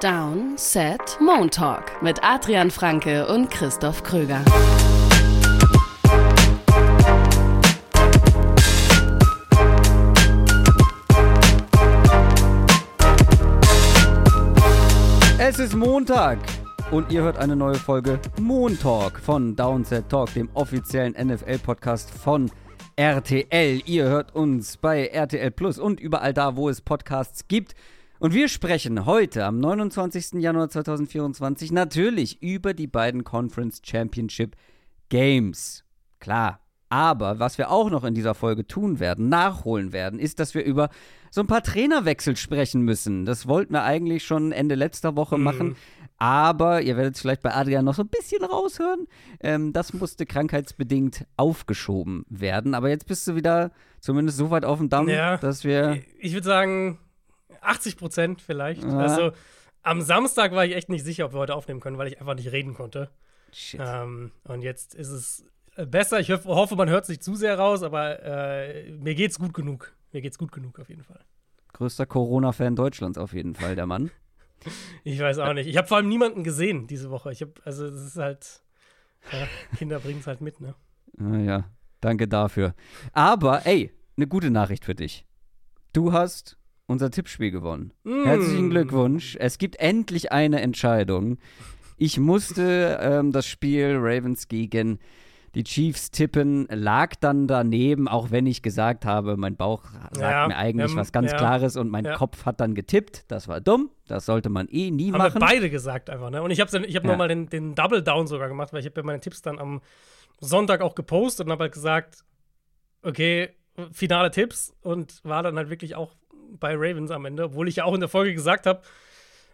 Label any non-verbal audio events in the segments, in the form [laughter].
Down, Set, Moon Talk mit Adrian Franke und Christoph Kröger. Es ist Montag und ihr hört eine neue Folge Moon Talk von Downset Talk, dem offiziellen NFL-Podcast von RTL. Ihr hört uns bei RTL Plus und überall da, wo es Podcasts gibt. Und wir sprechen heute am 29. Januar 2024 natürlich über die beiden Conference Championship Games. Klar. Aber was wir auch noch in dieser Folge tun werden, nachholen werden, ist, dass wir über so ein paar Trainerwechsel sprechen müssen. Das wollten wir eigentlich schon Ende letzter Woche Mhm. machen. Aber ihr werdet es vielleicht bei Adrian noch so ein bisschen raushören. Ähm, das musste krankheitsbedingt aufgeschoben werden. Aber jetzt bist du wieder zumindest so weit auf dem Damm, Ja. dass wir. Ich würde sagen 80 Prozent vielleicht. Ja. Also am Samstag war ich echt nicht sicher, ob wir heute aufnehmen können, weil ich einfach nicht reden konnte. Shit. Ähm, und jetzt ist es äh, besser. Ich hoff, hoffe, man hört es nicht zu sehr raus, aber äh, mir geht's gut genug. Mir geht's gut genug auf jeden Fall. Größter Corona-Fan Deutschlands auf jeden Fall, der Mann. [laughs] Ich weiß auch nicht. Ich habe vor allem niemanden gesehen diese Woche. Ich habe, also es ist halt, ja, Kinder bringen es halt mit, ne? Naja, danke dafür. Aber, ey, eine gute Nachricht für dich. Du hast unser Tippspiel gewonnen. Mm. Herzlichen Glückwunsch. Es gibt endlich eine Entscheidung. Ich musste ähm, das Spiel Ravens gegen die Chiefs tippen, lag dann daneben, auch wenn ich gesagt habe, mein Bauch sagt Ja, mir eigentlich ähm, was ganz ja, Klares und mein ja. Kopf hat dann getippt. Das war dumm. Das sollte man eh nie Haben machen. wir beide gesagt einfach, ne? Und ich habe ich hab Ja. nochmal den, den Double Down sogar gemacht, weil ich habe ja meine Tipps dann am Sonntag auch gepostet und habe halt gesagt, okay, finale Tipps und war dann halt wirklich auch bei Ravens am Ende, obwohl ich ja auch in der Folge gesagt habe,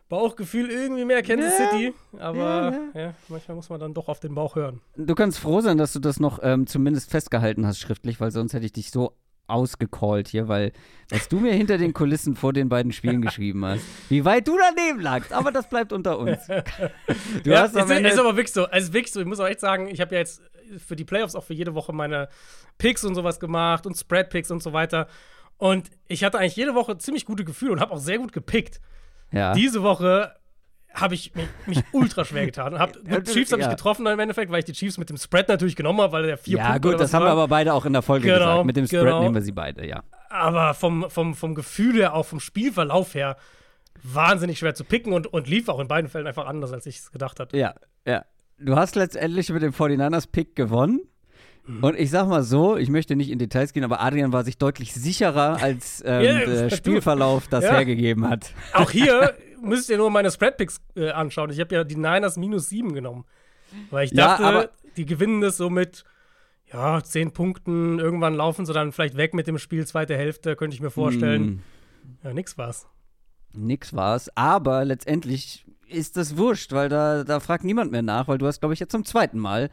Bauchgefühl irgendwie mehr Kansas Ja. City, aber Ja, ja, manchmal muss man dann doch auf den Bauch hören. Du kannst froh sein, dass du das noch ähm, zumindest festgehalten hast schriftlich, weil sonst hätte ich dich so ausgecallt hier, weil was du mir hinter den Kulissen vor den beiden Spielen geschrieben hast, wie weit du daneben lagst, aber das bleibt unter uns. [laughs] Du ja, hast am ist, Ende, ist aber wirklich so. Also wirklich so, ich muss auch echt sagen, ich habe ja jetzt für die Playoffs auch für jede Woche meine Picks und sowas gemacht und Spread-Picks und so weiter. Und ich hatte eigentlich jede Woche ziemlich gute Gefühle und habe auch sehr gut gepickt. ja. Diese Woche habe ich mich, mich ultra schwer getan. Und hab, [laughs] Ja, gut, Chiefs habe ja. ich getroffen im Endeffekt, weil ich die Chiefs mit dem Spread natürlich genommen habe, weil der vier ja, Punkte gut, oder das haben wir war. aber beide auch in der Folge Genau, gesagt. Mit dem Spread genau. nehmen wir sie beide, ja. Aber vom, vom, vom Gefühl her, auch vom Spielverlauf her, wahnsinnig schwer zu picken und, und lief auch in beiden Fällen einfach anders, als ich es gedacht hatte. Ja, ja. Du hast letztendlich mit dem 49ers Pick gewonnen. Mhm. Und ich sag mal so, ich möchte nicht in Details gehen, aber Adrian war sich deutlich sicherer, als [laughs] ähm, Ja, der Spielverlauf das [laughs] Ja. hergegeben hat. Auch hier [laughs] müsst ihr nur meine Spread-Picks äh, anschauen. Ich habe ja die Niners minus 7 genommen. Weil ich Ja, dachte, aber- die gewinnen das so mit ja, 10 Punkten. Irgendwann laufen sie dann vielleicht weg mit dem Spiel, zweite Hälfte, könnte ich mir vorstellen. Hm. Ja, nix war's. Nix war's. Aber letztendlich ist das wurscht, weil da, da fragt niemand mehr nach, weil du hast, glaube ich, jetzt zum zweiten Mal,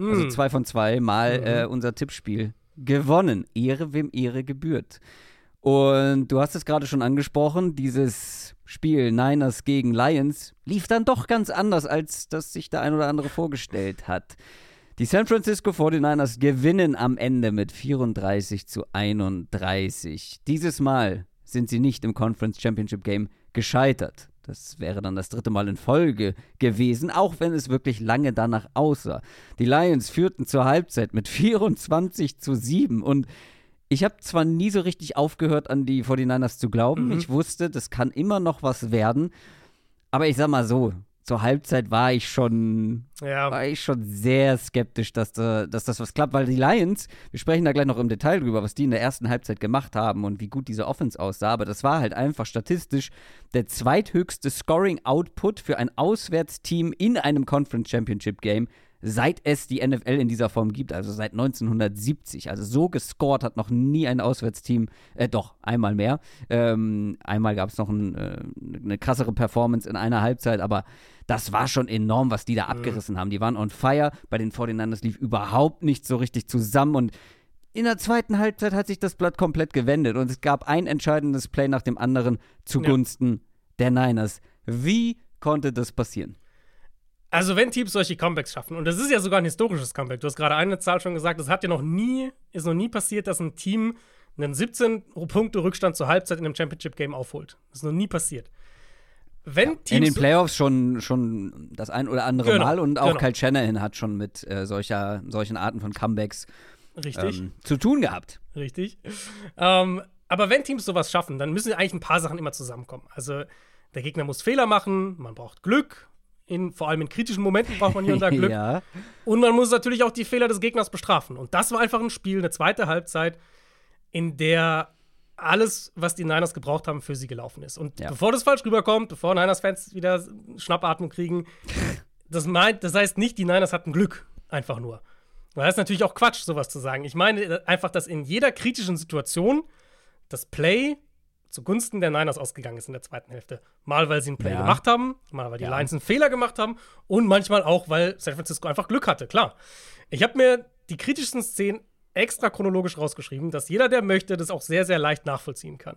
also Hm. zwei von zwei Mal, Mhm. äh, unser Tippspiel gewonnen. Ehre, wem Ehre gebührt. Und du hast es gerade schon angesprochen, dieses Spiel Niners gegen Lions lief dann doch ganz anders, als das sich der ein oder andere vorgestellt hat. Die San Francisco 49ers gewinnen am Ende mit 34 zu 31. Dieses Mal sind sie nicht im Conference Championship Game gescheitert. Das wäre dann das dritte Mal in Folge gewesen, auch wenn es wirklich lange danach aussah. Die Lions führten zur Halbzeit mit 24 zu 7 und ich habe zwar nie so richtig aufgehört, an die 49ers zu glauben. Mhm. Ich wusste, das kann immer noch was werden. Aber ich sag mal so, zur Halbzeit war ich schon Ja, war ich schon sehr skeptisch, dass, da, dass das was klappt, weil die Lions, wir sprechen da gleich noch im Detail drüber, was die in der ersten Halbzeit gemacht haben und wie gut diese Offense aussah, aber das war halt einfach statistisch der zweithöchste Scoring-Output für ein Auswärtsteam in einem Conference Championship Game, seit es die NFL in dieser Form gibt, also seit 1970. Also so gescored hat noch nie ein Auswärtsteam, äh, doch, einmal mehr. Ähm, einmal gab es noch ein, äh, eine krassere Performance in einer Halbzeit, aber das war schon enorm, was die da abgerissen haben. Die waren on fire. Bei den 49ers lief überhaupt nicht so richtig zusammen und in der zweiten Halbzeit hat sich das Blatt komplett gewendet und es gab ein entscheidendes Play nach dem anderen zugunsten der Niners. Wie konnte das passieren? Also, wenn Teams solche Comebacks schaffen, und das ist ja sogar ein historisches Comeback, du hast gerade eine Zahl schon gesagt, das hat ja noch nie, ist noch nie passiert, dass ein Team einen 17 Punkte Rückstand zur Halbzeit in einem Championship Game aufholt. Das ist noch nie passiert. wenn Teams. In den Playoffs schon, schon das ein oder andere Genau, Mal und auch genau. Kyle Shanahan hat schon mit äh, solcher, solchen Arten von Comebacks richtig, ähm, zu tun gehabt. richtig. Ähm, aber wenn Teams sowas schaffen, dann müssen eigentlich ein paar Sachen immer zusammenkommen. Also, der Gegner muss Fehler machen, man braucht Glück. In, vor allem in kritischen Momenten braucht man hier und da [laughs] Glück. ja. Und man muss natürlich auch die Fehler des Gegners bestrafen. Und das war einfach ein Spiel, eine zweite Halbzeit, in der alles, was die Niners gebraucht haben, für sie gelaufen ist. Und Ja. bevor das falsch rüberkommt, bevor Niners-Fans wieder Schnappatmung kriegen, das, meint, das heißt nicht, die Niners hatten Glück. Einfach nur. Weil das ist natürlich auch Quatsch, sowas zu sagen. Ich meine einfach, dass in jeder kritischen Situation das Play zugunsten der Niners ausgegangen ist in der zweiten Hälfte. Mal, weil sie einen Play Ja. gemacht haben, mal, weil die Ja. Lions einen Fehler gemacht haben und manchmal auch, weil San Francisco einfach Glück hatte, klar. Ich habe mir die kritischsten Szenen extra chronologisch rausgeschrieben, dass jeder, der möchte, das auch sehr, sehr leicht nachvollziehen kann.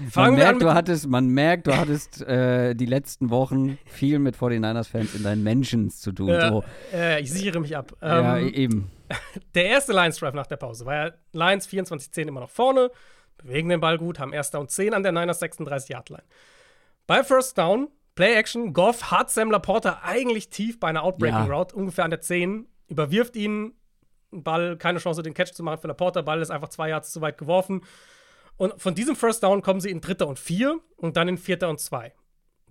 Man Fangen wir an merkt, mit du hattest, man merkt, du hattest äh, die letzten Wochen viel mit 49ers-Fans in deinen Mentions zu tun. äh, so. äh, ich sichere mich ab. ja, Ähm, eben. [laughs] der erste Lions-Drive nach der Pause war ja Lions 24-10 immer noch vorne, bewegen den Ball gut, haben Erster und 10 an der Niners 36-Yard-Line. Bei First Down, Play-Action, Goff hat Sam Laporta eigentlich tief bei einer Outbreaking Ja. Route, ungefähr an der 10, überwirft ihn, Ball, keine Chance, den Catch zu machen für Laporta, Ball ist einfach zwei Yards zu weit geworfen. Und von diesem First Down kommen sie in Dritter und Vier und dann in Vierter und Zwei.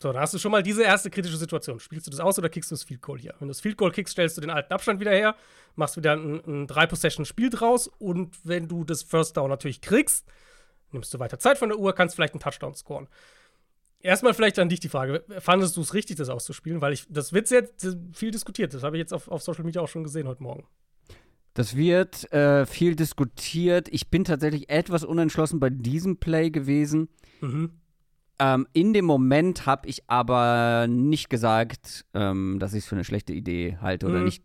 So, da hast du schon mal diese erste kritische Situation. Spielst du das aus oder kickst du das Field Goal hier? Wenn du das Field Goal kickst, stellst du den alten Abstand wieder her, machst wieder ein, ein Drei-Possession-Spiel draus und wenn du das First Down natürlich kriegst, nimmst du weiter Zeit von der Uhr, kannst vielleicht einen Touchdown scoren. Erstmal vielleicht an dich die Frage: Fandest du es richtig, das auszuspielen? Weil ich, das wird sehr viel diskutiert. Das habe ich jetzt auf, auf Social Media auch schon gesehen heute Morgen. Das wird äh, viel diskutiert. Ich bin tatsächlich etwas unentschlossen bei diesem Play gewesen. Mhm. Ähm, in dem Moment habe ich aber nicht gesagt, ähm, dass ich es für eine schlechte Idee halte oder Mhm. nicht.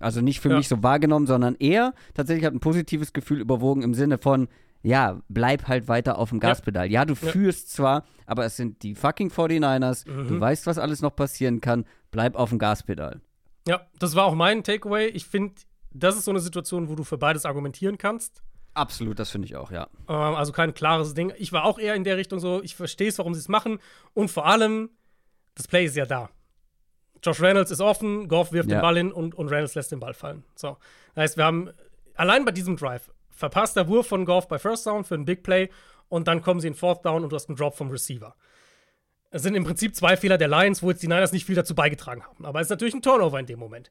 Also nicht für Ja. mich so wahrgenommen, sondern eher tatsächlich hat ein positives Gefühl überwogen im Sinne von, ja, bleib halt weiter auf dem. Gaspedal. Ja, du Ja. führst zwar, aber es sind die fucking 49ers. Mhm. Du weißt, was alles noch passieren kann. Bleib auf dem Gaspedal. Ja, das war auch mein Takeaway. Ich finde, das ist so eine Situation, wo du für beides argumentieren kannst. Absolut, das finde ich auch, ja. Ähm, also kein klares Ding. Ich war auch eher in der Richtung so, ich verstehe es, warum sie es machen. Und vor allem, das Play ist ja da. Josh Reynolds ist offen, Goff wirft Ja. den Ball hin und, und Reynolds lässt den Ball fallen. So. Das heißt, wir haben allein bei diesem Drive verpasster Wurf von Goff bei First Down für einen Big Play und dann kommen sie in Fourth Down und du hast einen Drop vom Receiver. Es sind im Prinzip zwei Fehler der Lions, wo jetzt die Niners nicht viel dazu beigetragen haben. Aber es ist natürlich ein Turnover in dem Moment.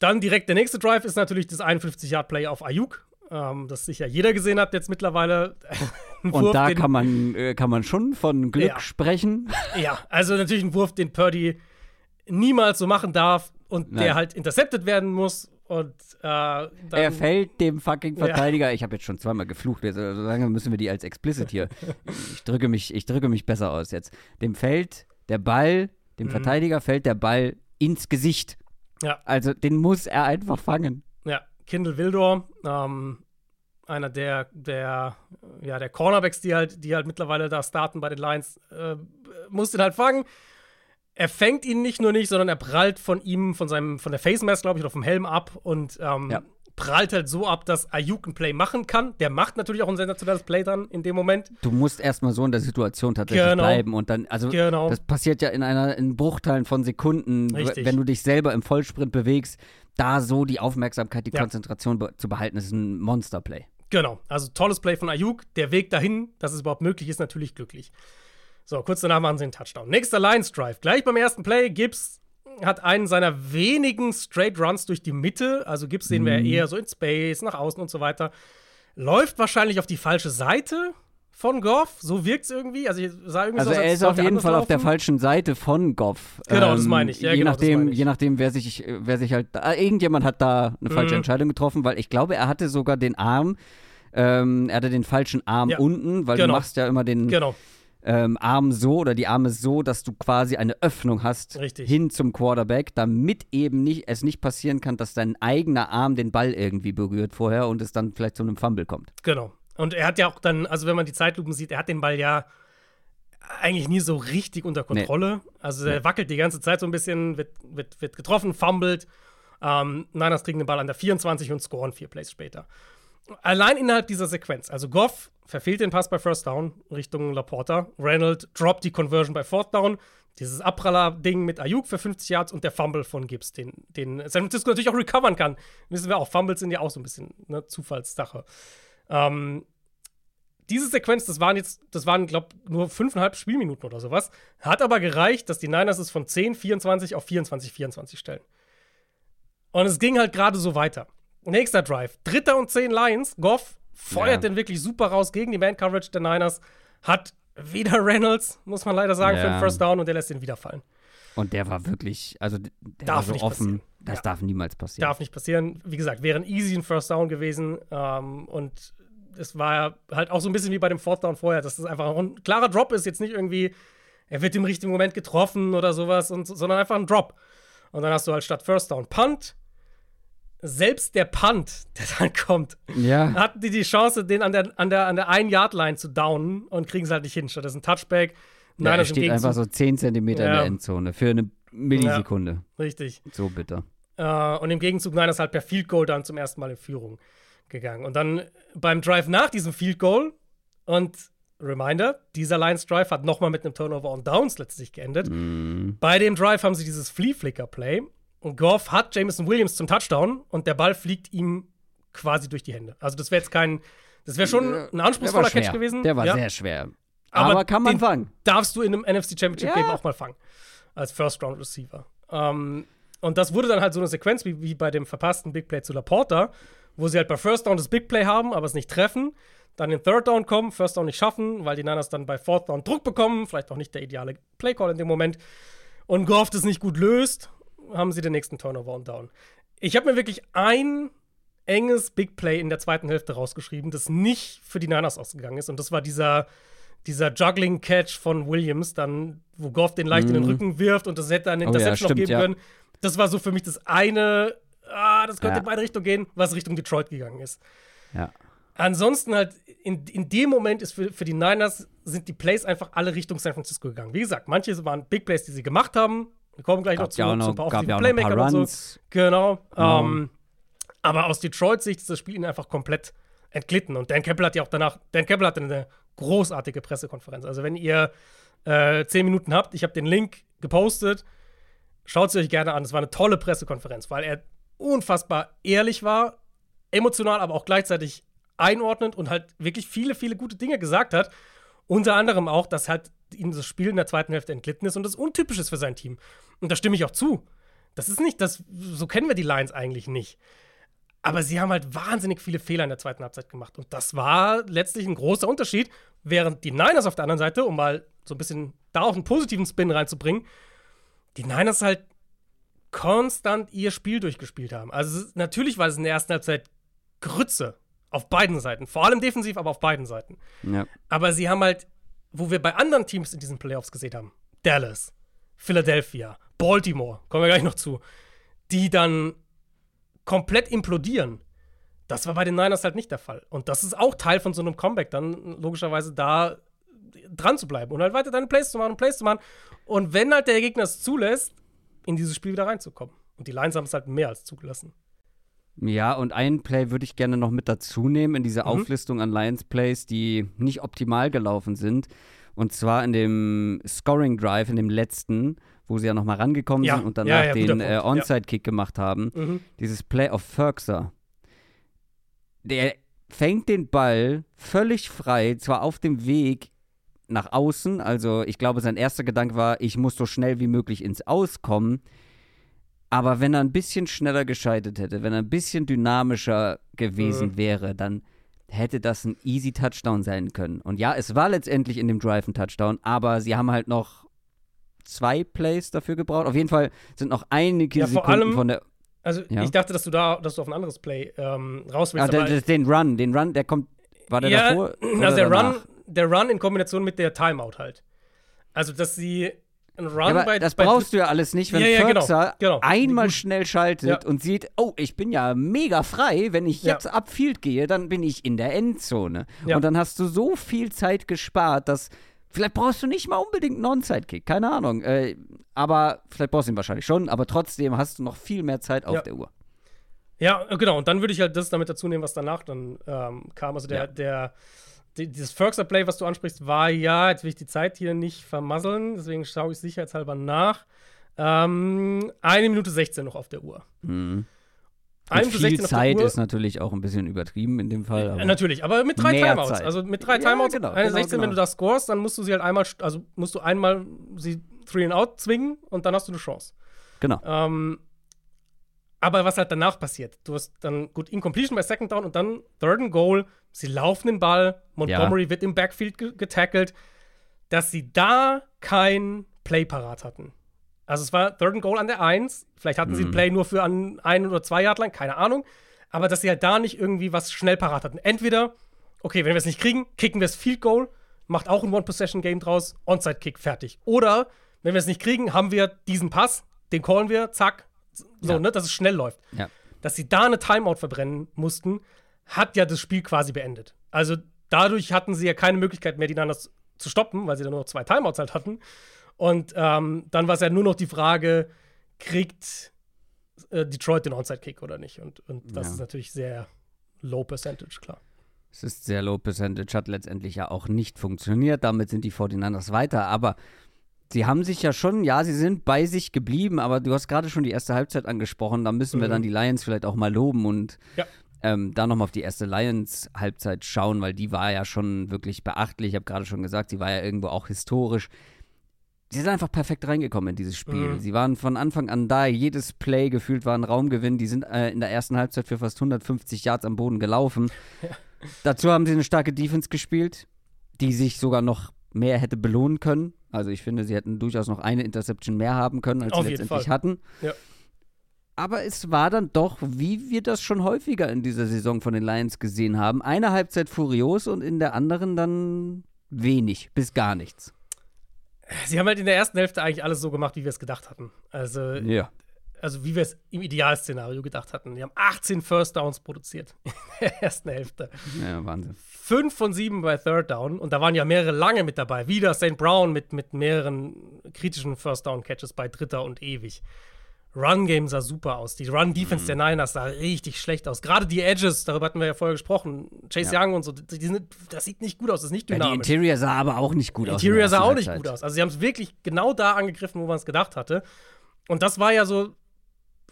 Dann direkt der nächste Drive ist natürlich das 51-Yard-Play auf Ayuk, ähm, das sicher jeder gesehen hat jetzt mittlerweile. [laughs] Und Wurf, da kann man, äh, kann man schon von Glück Ja. sprechen. [laughs] Ja, also natürlich ein Wurf, den Purdy niemals so machen darf und Nein. der halt intercepted werden muss. Und äh, dann, Er fällt dem fucking Ja. Verteidiger. Ich habe jetzt schon zweimal geflucht. So lange müssen wir die als explicit hier. [laughs] Ich drücke mich, ich drücke mich besser aus jetzt. Dem fällt der Ball, dem Mhm. Verteidiger fällt der Ball ins Gesicht. Ja. Also den muss er einfach fangen. Ja, Kindle Wildor, ähm, einer der, der, ja, der Cornerbacks, die halt, die halt mittlerweile da starten bei den Lions, äh, muss den halt fangen. Er fängt ihn nicht nur nicht, sondern er prallt von ihm, von seinem, von der Face Mask, glaube ich, oder vom Helm ab und ähm, Ja. prallt halt so ab, dass Ayuk ein Play machen kann. Der macht natürlich auch ein sensationelles Play dann in dem Moment. Du musst erstmal so in der Situation tatsächlich Genau. bleiben und dann, also Genau. das passiert ja in einer in Bruchteilen von Sekunden, Richtig. wenn du dich selber im Vollsprint bewegst, da so die Aufmerksamkeit, die Ja. Konzentration be zu behalten, ist ein Monsterplay. Genau, also tolles Play von Ayuk. Der Weg dahin, dass es überhaupt möglich ist, natürlich glücklich. So, kurz danach machen sie einen Touchdown. Nächster Lions Drive. Gleich beim ersten Play, Gibbs hat einen seiner wenigen Straight Runs durch die Mitte. Also Gibbs sehen wir ja eher so in Space, nach außen und so weiter. Läuft wahrscheinlich auf die falsche Seite von Goff. So wirkt es irgendwie. Also, sah irgendwie Also so er ist auf jeden Fall auf der laufen. falschen Seite von Goff. Ähm, Genau, das meine ich. Ja, je, genau, nachdem, ich. je nachdem, wer sich, wer sich halt, da, irgendjemand hat da eine falsche Mhm. Entscheidung getroffen, weil ich glaube, er hatte sogar den Arm, ähm, er hatte den falschen Arm Ja, unten, weil genau. du machst ja immer den Genau, ähm, Arm so oder die Arme so, dass du quasi eine Öffnung hast Richtig. hin zum Quarterback, damit eben nicht, es nicht passieren kann, dass dein eigener Arm den Ball irgendwie berührt vorher und es dann vielleicht zu einem Fumble kommt. genau. Und er hat ja auch dann, also wenn man die Zeitlupen sieht, er hat den Ball ja eigentlich nie so richtig unter Kontrolle. Also er wackelt die ganze Zeit so ein bisschen, wird, wird, wird getroffen, fummelt. Ähm, Niners kriegen den Ball an der 24 und scoren vier Plays später. Allein innerhalb dieser Sequenz, also Goff verfehlt den Pass bei First Down Richtung Laporta, Reynolds droppt die Conversion bei Fourth Down, dieses Abpraller-Ding mit Ayuk für 50 Yards und der Fumble von Gibbs, den, den San Francisco natürlich auch recovern kann. Wissen wir auch, Fumbles sind ja auch so ein bisschen eine Zufallssache. Ähm, diese Sequenz, das waren jetzt, das waren, glaube nur fünfeinhalb Spielminuten oder sowas, hat aber gereicht, dass die Niners es von 10, 24 auf 24, 24 stellen. Und es ging halt gerade so weiter. Nächster Drive. Dritter und 10 Lions. Goff feuert ja. den wirklich super raus gegen die Man-Coverage der Niners. Hat wieder Reynolds, muss man leider sagen, ja. für den First Down und der lässt ihn wieder fallen. Und der war wirklich, also der darf war so offen. Passieren. Das ja. darf niemals passieren. Darf nicht passieren. Wie gesagt, wäre ein easy ein First Down gewesen. Ähm, und es war halt auch so ein bisschen wie bei dem Fourth Down vorher, dass das einfach ein klarer Drop ist, jetzt nicht irgendwie, er wird im richtigen Moment getroffen oder sowas, und, sondern einfach ein Drop. Und dann hast du halt statt First Down Punt. Selbst der Punt, der dann kommt, ja. hatten die die Chance, den an der, an der, an der einen Yard-Line zu downen und kriegen es halt nicht hin. Statt das ist ein Touchback. Nein, ja, er steht einfach so 10 Zentimeter ja. in der Endzone für eine Millisekunde. Ja, richtig. So bitter. Uh, und im Gegenzug Niners halt per Field Goal dann zum ersten Mal in Führung gegangen. Und dann beim Drive nach diesem Field Goal und Reminder, dieser Lions Drive hat nochmal mit einem Turnover on Downs letztlich geendet. Mm. Bei dem Drive haben sie dieses Flea Flicker Play und Goff hat Jameson Williams zum Touchdown und der Ball fliegt ihm quasi durch die Hände. Also das wäre jetzt kein, das wäre schon ein anspruchsvoller Catch gewesen. Der war ja. sehr schwer. Aber, Aber kann man fangen. Darfst du in einem NFC Championship Game auch mal fangen. Als First Round Receiver. Ähm, und das wurde dann halt so eine Sequenz wie, wie bei dem verpassten Big Play zu Laporta, wo sie halt bei First Down das Big Play haben, aber es nicht treffen. Dann in Third Down kommen, First Down nicht schaffen, weil die Niners dann bei Fourth Down Druck bekommen. Vielleicht auch nicht der ideale Play Call in dem Moment. Und Goff das nicht gut löst, haben sie den nächsten Turnover und Down. Ich habe mir wirklich ein enges Big Play in der zweiten Hälfte rausgeschrieben, das nicht für die Niners ausgegangen ist. Und das war dieser, dieser Juggling-Catch von Williams, dann, wo Goff den leicht mhm. in den mhm. Rücken wirft und das hätte eine Interception oh ja, noch geben ja. können. Das war so für mich das eine ah, das könnte ja. in beide Richtungen gehen, was Richtung Detroit gegangen ist. Ja. Ansonsten halt, in, in dem Moment ist für, für die Niners sind die Plays einfach alle Richtung San Francisco gegangen. Wie gesagt, manche waren Big Plays, die sie gemacht haben. Wir kommen gleich gab noch zu, ja noch, zu ein paar ja Playmaker und so. Genau. genau. Ähm, aber aus Detroit Sicht ist das Spiel ihnen einfach komplett entglitten. Und Dan Campbell hat ja auch danach, Dan Campbell hatte eine großartige Pressekonferenz. Also wenn ihr äh, zehn Minuten habt, ich habe den Link gepostet, schaut sie euch gerne an. Es war eine tolle Pressekonferenz, weil er unfassbar ehrlich war, emotional, aber auch gleichzeitig einordnend und halt wirklich viele, viele gute Dinge gesagt hat. Unter anderem auch, dass halt ihm das Spiel in der zweiten Hälfte entglitten ist und das untypisch ist für sein Team. Und da stimme ich auch zu. Das ist nicht, das, so kennen wir die Lions eigentlich nicht. Aber sie haben halt wahnsinnig viele Fehler in der zweiten Halbzeit gemacht. Und das war letztlich ein großer Unterschied, während die Niners auf der anderen Seite, um mal so ein bisschen da auch einen positiven Spin reinzubringen, die Niners halt konstant ihr Spiel durchgespielt haben. Also natürlich war es in der ersten Halbzeit Grütze auf beiden Seiten, vor allem defensiv, aber auf beiden Seiten. Ja. Aber sie haben halt, wo wir bei anderen Teams in diesen Playoffs gesehen haben, Dallas, Philadelphia, Baltimore, kommen wir gleich noch zu, die dann komplett implodieren. Das war bei den Niners halt nicht der Fall. Und das ist auch Teil von so einem Comeback, dann logischerweise da dran zu bleiben und halt weiter deine Plays zu machen und Plays zu machen. Und wenn halt der Gegner es zulässt, in dieses Spiel wieder reinzukommen. Und die Lions haben es halt mehr als zugelassen. Ja, und ein Play würde ich gerne noch mit dazu nehmen in diese mhm. Auflistung an Lions Plays, die nicht optimal gelaufen sind. Und zwar in dem Scoring Drive, in dem letzten, wo sie ja nochmal rangekommen ja. sind und danach ja, ja, den äh, Onside-Kick gemacht haben. Mhm. Dieses Play of Ferguson. Der fängt den Ball völlig frei, zwar auf dem Weg nach außen. Also ich glaube, sein erster Gedanke war, ich muss so schnell wie möglich ins Auskommen. Aber wenn er ein bisschen schneller geschaltet hätte, wenn er ein bisschen dynamischer gewesen mhm. wäre, dann hätte das ein easy Touchdown sein können. Und ja, es war letztendlich in dem Drive ein Touchdown, aber sie haben halt noch zwei Plays dafür gebraucht. Auf jeden Fall sind noch einige ja, Sekunden allem, von der. Also ja. ich dachte, dass du da, dass du auf ein anderes Play ähm, raus willst. Ah, den, den Run, den Run, der kommt. War der ja, davor? [clears throat] Also der danach? Run, der Run in Kombination mit der Timeout halt. Also, dass sie einen Run ja, bei. Das bei brauchst du ja alles nicht, wenn Ja, ja, genau, genau. einmal schnell schaltet Ja. und sieht, oh, ich bin ja mega frei, wenn ich Ja. jetzt upfield gehe, dann bin ich in der Endzone. Ja. Und dann hast du so viel Zeit gespart, dass vielleicht brauchst du nicht mal unbedingt einen Onside-Kick, keine Ahnung. Äh, aber vielleicht brauchst du ihn wahrscheinlich schon, aber trotzdem hast du noch viel mehr Zeit auf Ja. der Uhr. Ja, genau. Und dann würde ich halt das damit dazu nehmen, was danach dann ähm, kam. Also der, Ja. der, die, dieses Firxer-Play, was du ansprichst, war ja, jetzt will ich die Zeit hier nicht vermasseln, deswegen schaue ich sicherheitshalber nach. Ähm, eine Minute 16 noch auf der Uhr. Mhm. Eine Und Minute viel 16 auf der Zeit ist natürlich auch ein bisschen übertrieben in dem Fall. Aber Natürlich, aber mit drei Timeouts. Zeit. Also mit drei Ja, Timeouts, genau, eine genau, 16, wenn genau. du das scorest, dann musst du sie halt einmal, also musst du einmal sie three and out zwingen und dann hast du eine Chance. Genau. Ähm, aber was halt danach passiert, du hast dann gut Incompletion bei Second Down und dann Third and Goal, sie laufen den Ball, Montgomery wird im Backfield ge getackelt, dass sie da kein Play parat hatten. Also es war Third and Goal an der 1, vielleicht hatten sie Mhm. ein Play nur für an ein oder zwei Yard lang, keine Ahnung, aber dass sie halt da nicht irgendwie was schnell parat hatten. Entweder, okay, wenn wir es nicht kriegen, kicken wir es Field Goal, macht auch ein One-Possession-Game draus, Onside-Kick, fertig. Oder, wenn wir es nicht kriegen, haben wir diesen Pass, den callen wir, zack, so, Ja. ne, dass es schnell läuft. Ja. Dass sie da eine Timeout verbrennen mussten, hat ja das Spiel quasi beendet. Also dadurch hatten sie ja keine Möglichkeit mehr, die Niners zu stoppen, weil sie dann nur noch zwei Timeouts halt hatten. Und ähm, dann war es ja nur noch die Frage, kriegt äh, Detroit den Onside-Kick oder nicht? Und, und das Ja. ist natürlich sehr low percentage, klar. Es ist sehr low percentage, hat letztendlich ja auch nicht funktioniert. Damit sind die 49ers weiter. Aber sie haben sich ja schon, ja, sie sind bei sich geblieben, aber du hast gerade schon die erste Halbzeit angesprochen. Da müssen wir Mhm. dann die Lions vielleicht auch mal loben und Ja. Ähm, da nochmal auf die erste Lions-Halbzeit schauen, weil die war ja schon wirklich beachtlich. Ich habe gerade schon gesagt, sie war ja irgendwo auch historisch. Sie sind einfach perfekt reingekommen in dieses Spiel. Mhm. Sie waren von Anfang an da. Jedes Play gefühlt war ein Raumgewinn. Die sind äh, in der ersten Halbzeit für fast 150 Yards am Boden gelaufen. [laughs] Dazu haben sie eine starke Defense gespielt, die sich sogar noch mehr hätte belohnen können. Also ich finde, sie hätten durchaus noch eine Interception mehr haben können, als Auf sie letztendlich Fall. hatten. Ja. Aber es war dann doch, wie wir das schon häufiger in dieser Saison von den Lions gesehen haben, eine Halbzeit furios und in der anderen dann wenig bis gar nichts. Sie haben halt in der ersten Hälfte eigentlich alles so gemacht, wie wir es gedacht hatten. Also, Ja. also wie wir es im Idealszenario gedacht hatten. Die haben 18 First Downs produziert [laughs] in der ersten Hälfte. Ja, Wahnsinn. Fünf von sieben bei Third Down und da waren ja mehrere lange mit dabei. Wieder St. Brown mit, mit mehreren kritischen First Down Catches bei Dritter und ewig. Run Game sah super aus. Die Run Defense Mhm. der Niners sah richtig schlecht aus. Gerade die Edges, darüber hatten wir ja vorher gesprochen. Chase Ja. Young und so, die die sind, das sieht nicht gut aus, das ist nicht Ja, die dynamisch. Interior sah aber auch nicht gut aus. in der Interior sah auch nicht Halbzeit. gut aus. Also sie haben es wirklich genau da angegriffen, wo man es gedacht hatte. Und das war ja so,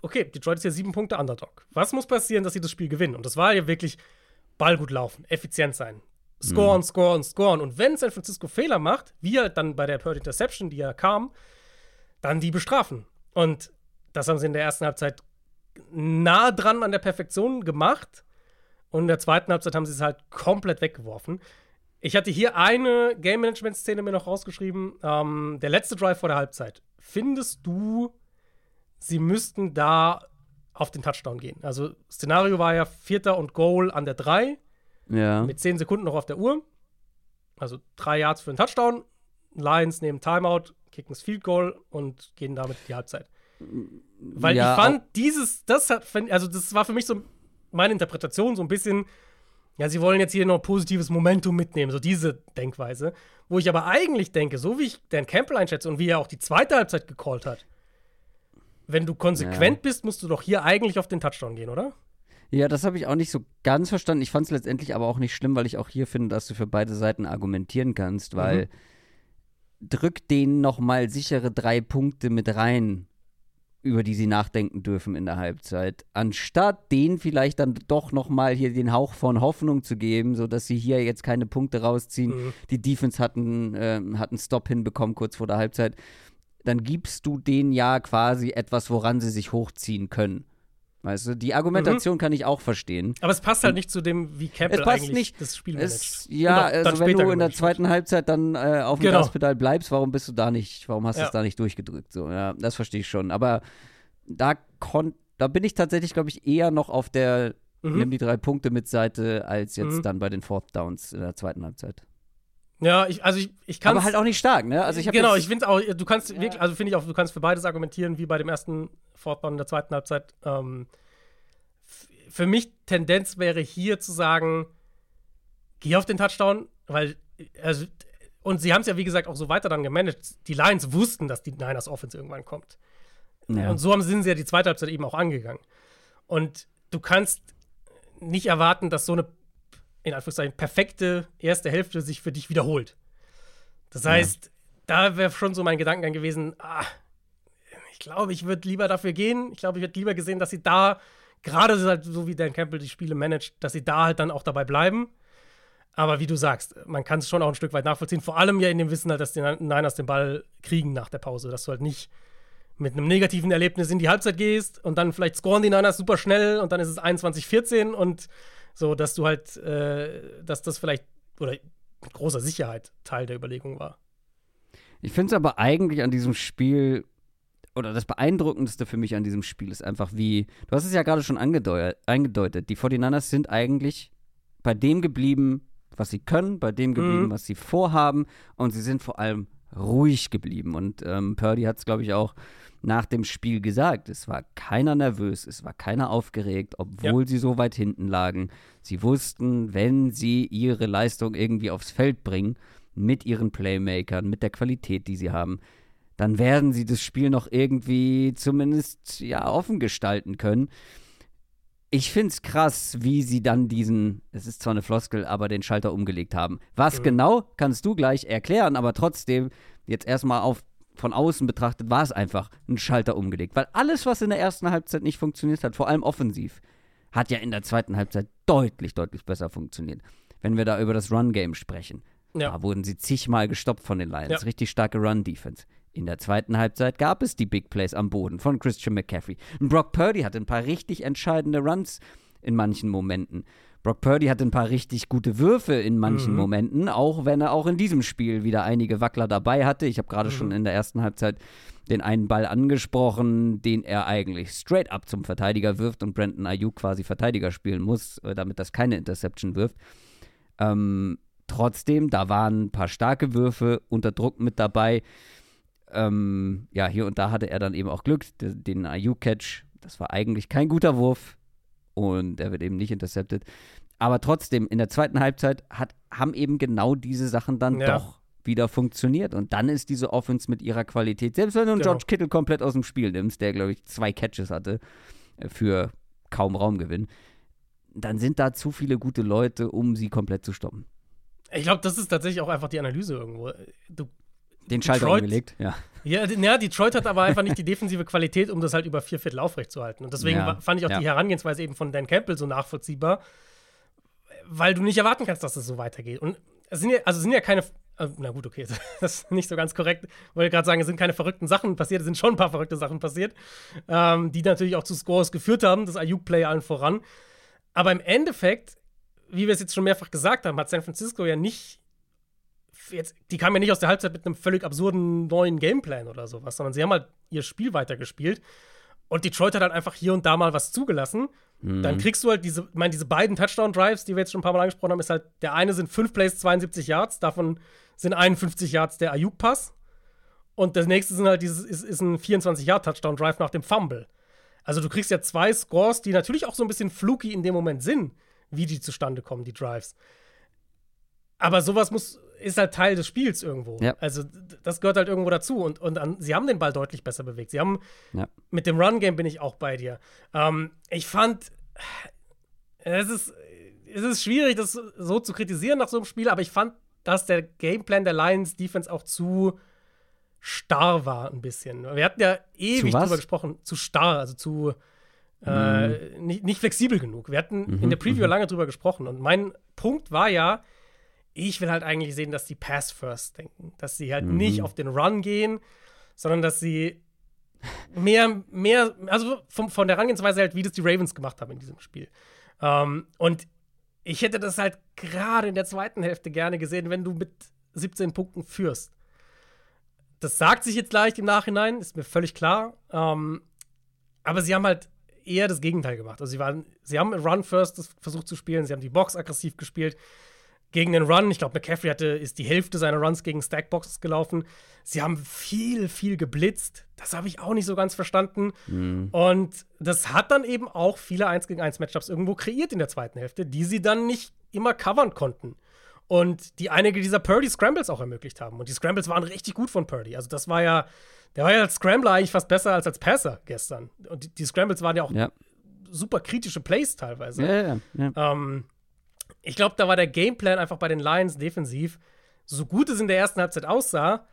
okay, Detroit ist ja sieben Punkte Underdog. Was muss passieren, dass sie das Spiel gewinnen? Und das war ja wirklich Ball gut laufen, effizient sein. Scoren, scoren, scoren. Und wenn San Francisco Fehler macht, wie halt dann bei der Third Interception, die ja kam, dann die bestrafen. Und das haben sie in der ersten Halbzeit nah dran an der Perfektion gemacht. Und in der zweiten Halbzeit haben sie es halt komplett weggeworfen. Ich hatte hier eine Game Management Szene mir noch rausgeschrieben. Ähm, der letzte Drive vor der Halbzeit. Findest du, sie müssten da auf den Touchdown gehen? Also, Szenario war ja Vierter und Goal an der 3 Ja. mit 10 Sekunden noch auf der Uhr. Also drei Yards für einen Touchdown. Lions nehmen Timeout, kicken das Field Goal und gehen damit in die Halbzeit. Weil Ja, ich fand, dieses, das hat, also das war für mich so meine Interpretation, so ein bisschen, ja, sie wollen jetzt hier noch positives Momentum mitnehmen, so diese Denkweise. Wo ich aber eigentlich denke, so wie ich Dan Campbell einschätze und wie er auch die zweite Halbzeit gecallt hat, wenn du konsequent bist, musst du doch hier eigentlich auf den Touchdown gehen, oder? Ja, das habe ich auch nicht so ganz verstanden. Ich fand es letztendlich aber auch nicht schlimm, weil ich auch hier finde, dass du für beide Seiten argumentieren kannst, weil drück denen noch mal sichere drei Punkte mit rein, über die sie nachdenken dürfen in der Halbzeit, anstatt denen vielleicht dann doch noch mal hier den Hauch von Hoffnung zu geben, sodass sie hier jetzt keine Punkte rausziehen. Mhm. Die Defense hat einen, ähm, hat einen Stop hinbekommen kurz vor der Halbzeit. Dann gibst du denen ja quasi etwas, woran sie sich hochziehen können. Weißt du, die Argumentation kann ich auch verstehen. Aber es passt halt nicht zu dem, wie Campbell Es passt eigentlich nicht. das Spiel Es, managt. ja, also wenn du in der zweiten Halbzeit dann äh, auf dem Genau. Gaspedal bleibst, warum bist du da nicht, warum hast du Ja. es da nicht durchgedrückt? So, ja, das verstehe ich schon. Aber da kon da bin ich tatsächlich, glaube ich, eher noch auf der Mhm. nimm die drei Punkte mit Seite, als jetzt Mhm. dann bei den Fourth Downs in der zweiten Halbzeit. Ja, ich, also ich, ich kann Aber halt auch nicht stark, ne? Also ich habe genau, jetzt, ich finde auch, du kannst wirklich, also finde ich auch, du kannst für beides argumentieren, wie bei dem ersten Fortbau in der zweiten Halbzeit. Ähm, für mich Tendenz wäre hier zu sagen, geh auf den Touchdown, weil, also, und sie haben es ja, wie gesagt, auch so weiter dann gemanagt. Die Lions wussten, dass die Niners Offense irgendwann kommt. ja. Und so haben, sind sie ja die zweite Halbzeit eben auch angegangen. Und du kannst nicht erwarten, dass so eine, in Anführungszeichen, perfekte erste Hälfte sich für dich wiederholt. Das heißt, ja. da wäre schon so mein Gedankengang gewesen, ah, ich glaube, ich würde lieber dafür gehen. Ich glaube, ich hätte lieber gesehen, dass sie da, gerade halt so wie Dan Campbell die Spiele managt, dass sie da halt dann auch dabei bleiben. Aber wie du sagst, man kann es schon auch ein Stück weit nachvollziehen. Vor allem ja in dem Wissen halt, dass die Niners den Ball kriegen nach der Pause. Dass du halt nicht mit einem negativen Erlebnis in die Halbzeit gehst und dann vielleicht scoren die Niners super schnell und dann ist es 21-14 und so, dass du halt, äh, dass das vielleicht oder mit großer Sicherheit Teil der Überlegung war. Ich finde es aber eigentlich an diesem Spiel oder das Beeindruckendste für mich an diesem Spiel ist einfach wie, du hast es ja gerade schon angedeutet, die 49ers sind eigentlich bei dem geblieben, was sie können, bei dem geblieben, mhm. was sie vorhaben und sie sind vor allem ruhig geblieben. Und ähm, Purdy hat es, glaube ich, auch nach dem Spiel gesagt. Es war keiner nervös, es war keiner aufgeregt, obwohl ja. sie so weit hinten lagen. Sie wussten, wenn sie ihre Leistung irgendwie aufs Feld bringen, mit ihren Playmakern, mit der Qualität, die sie haben, dann werden sie das Spiel noch irgendwie zumindest ja offen gestalten können ich finde es krass, wie sie dann diesen, es ist zwar eine Floskel, aber den Schalter umgelegt haben. Was mhm. genau, kannst du gleich erklären, aber trotzdem, jetzt erstmal auf von außen betrachtet, war es einfach ein Schalter umgelegt. Weil alles, was in der ersten Halbzeit nicht funktioniert hat, vor allem offensiv, hat ja in der zweiten Halbzeit deutlich, deutlich besser funktioniert. Wenn wir da über das Run-Game sprechen. Ja. Da wurden sie zigmal gestoppt von den Lions. Ja. Richtig starke Run-Defense. In der zweiten Halbzeit gab es die Big Plays am Boden von Christian McCaffrey. Und Brock Purdy hatte ein paar richtig entscheidende Runs in manchen Momenten. Brock Purdy hatte ein paar richtig gute Würfe in manchen mhm. Momenten, auch wenn er auch in diesem Spiel wieder einige Wackler dabei hatte. Ich habe gerade mhm. schon in der ersten Halbzeit den einen Ball angesprochen, den er eigentlich straight up zum Verteidiger wirft und Brandon Ayuk quasi Verteidiger spielen muss, äh, damit das keine Interception wirft. Ähm, trotzdem, da waren ein paar starke Würfe unter Druck mit dabei ähm, ja, hier und da hatte er dann eben auch Glück. Den, IU-Catch, das war eigentlich kein guter Wurf und er wird eben nicht intercepted. Aber trotzdem, in der zweiten Halbzeit hat, haben eben genau diese Sachen dann ja. doch wieder funktioniert. Und dann ist diese Offense mit ihrer Qualität, selbst wenn du einen genau. George Kittle komplett aus dem Spiel nimmst, der, glaube ich, zwei Catches hatte äh, für kaum Raumgewinn, dann sind da zu viele gute Leute, um sie komplett zu stoppen. Ich glaube, das ist tatsächlich auch einfach die Analyse irgendwo. Du den Schalter Detroit, umgelegt, ja. Ja, ja, Detroit hat aber einfach nicht die defensive Qualität, um das halt über vier Viertel aufrechtzuerhalten. Und deswegen ja, fand ich auch ja. die Herangehensweise eben von Dan Campbell so nachvollziehbar, weil du nicht erwarten kannst, dass es so weitergeht. Und es sind ja, also sind ja keine, äh, na gut, okay, [laughs] das ist nicht so ganz korrekt. Ich wollte gerade sagen, es sind keine verrückten Sachen passiert, es sind schon ein paar verrückte Sachen passiert, ähm, die natürlich auch zu Scores geführt haben, das Ayuk-Play allen voran. Aber im Endeffekt, wie wir es jetzt schon mehrfach gesagt haben, hat San Francisco ja nicht jetzt, die kamen ja nicht aus der Halbzeit mit einem völlig absurden neuen Gameplan oder sowas, sondern sie haben halt ihr Spiel weitergespielt. Und Detroit hat halt einfach hier und da mal was zugelassen. Mhm. Dann kriegst du halt diese, ich meine, diese beiden Touchdown-Drives, die wir jetzt schon ein paar Mal angesprochen haben, ist halt, der eine sind 5 Plays, 72 Yards, davon sind 51 Yards der Ayuk-Pass. Und das nächste sind halt dieses, ist, ist ein 24-Yard-Touchdown-Drive nach dem Fumble. Also du kriegst ja zwei Scores, die natürlich auch so ein bisschen fluky in dem Moment sind, wie die zustande kommen, die Drives. Aber sowas muss, ist halt Teil des Spiels irgendwo. Ja. Also das gehört halt irgendwo dazu. Und, und an, sie haben den Ball deutlich besser bewegt. Sie haben ja. mit dem Run-Game bin ich auch bei dir. Ähm, ich fand, es ist, es ist schwierig, das so zu kritisieren nach so einem Spiel, aber ich fand, dass der Gameplan der Lions Defense auch zu starr war, ein bisschen. Wir hatten ja ewig drüber gesprochen, zu starr, also zu äh, mhm. nicht, nicht, flexibel genug. Wir hatten mhm, in der Preview mhm. lange drüber gesprochen. Und mein Punkt war ja, ich will halt eigentlich sehen, dass die Pass First denken. Dass sie halt mhm. nicht auf den Run gehen, sondern dass sie mehr, mehr, also vom, von der Herangehensweise halt, wie das die Ravens gemacht haben in diesem Spiel. Ähm, und ich hätte das halt gerade in der zweiten Hälfte gerne gesehen, wenn du mit 17 Punkten führst. Das sagt sich jetzt leicht im Nachhinein, ist mir völlig klar. Ähm, aber sie haben halt eher das Gegenteil gemacht. Also sie waren, sie haben Run First versucht zu spielen, sie haben die Box aggressiv gespielt gegen den Run. Ich glaube, McCaffrey hatte, ist die Hälfte seiner Runs gegen Stackboxes gelaufen. Sie haben viel, viel geblitzt. Das habe ich auch nicht so ganz verstanden. Mhm. Und das hat dann eben auch viele 1 gegen 1 Matchups irgendwo kreiert in der zweiten Hälfte, die sie dann nicht immer covern konnten. Und die einige dieser Purdy Scrambles auch ermöglicht haben. Und die Scrambles waren richtig gut von Purdy. Also, das war ja, der war ja als Scrambler eigentlich fast besser als als Passer gestern. Und die, die Scrambles waren ja auch ja. super kritische Plays teilweise. Ja, ja, ja. Ähm, ich glaube, da war der Gameplan einfach bei den Lions defensiv, so gut es in der ersten Halbzeit aussah,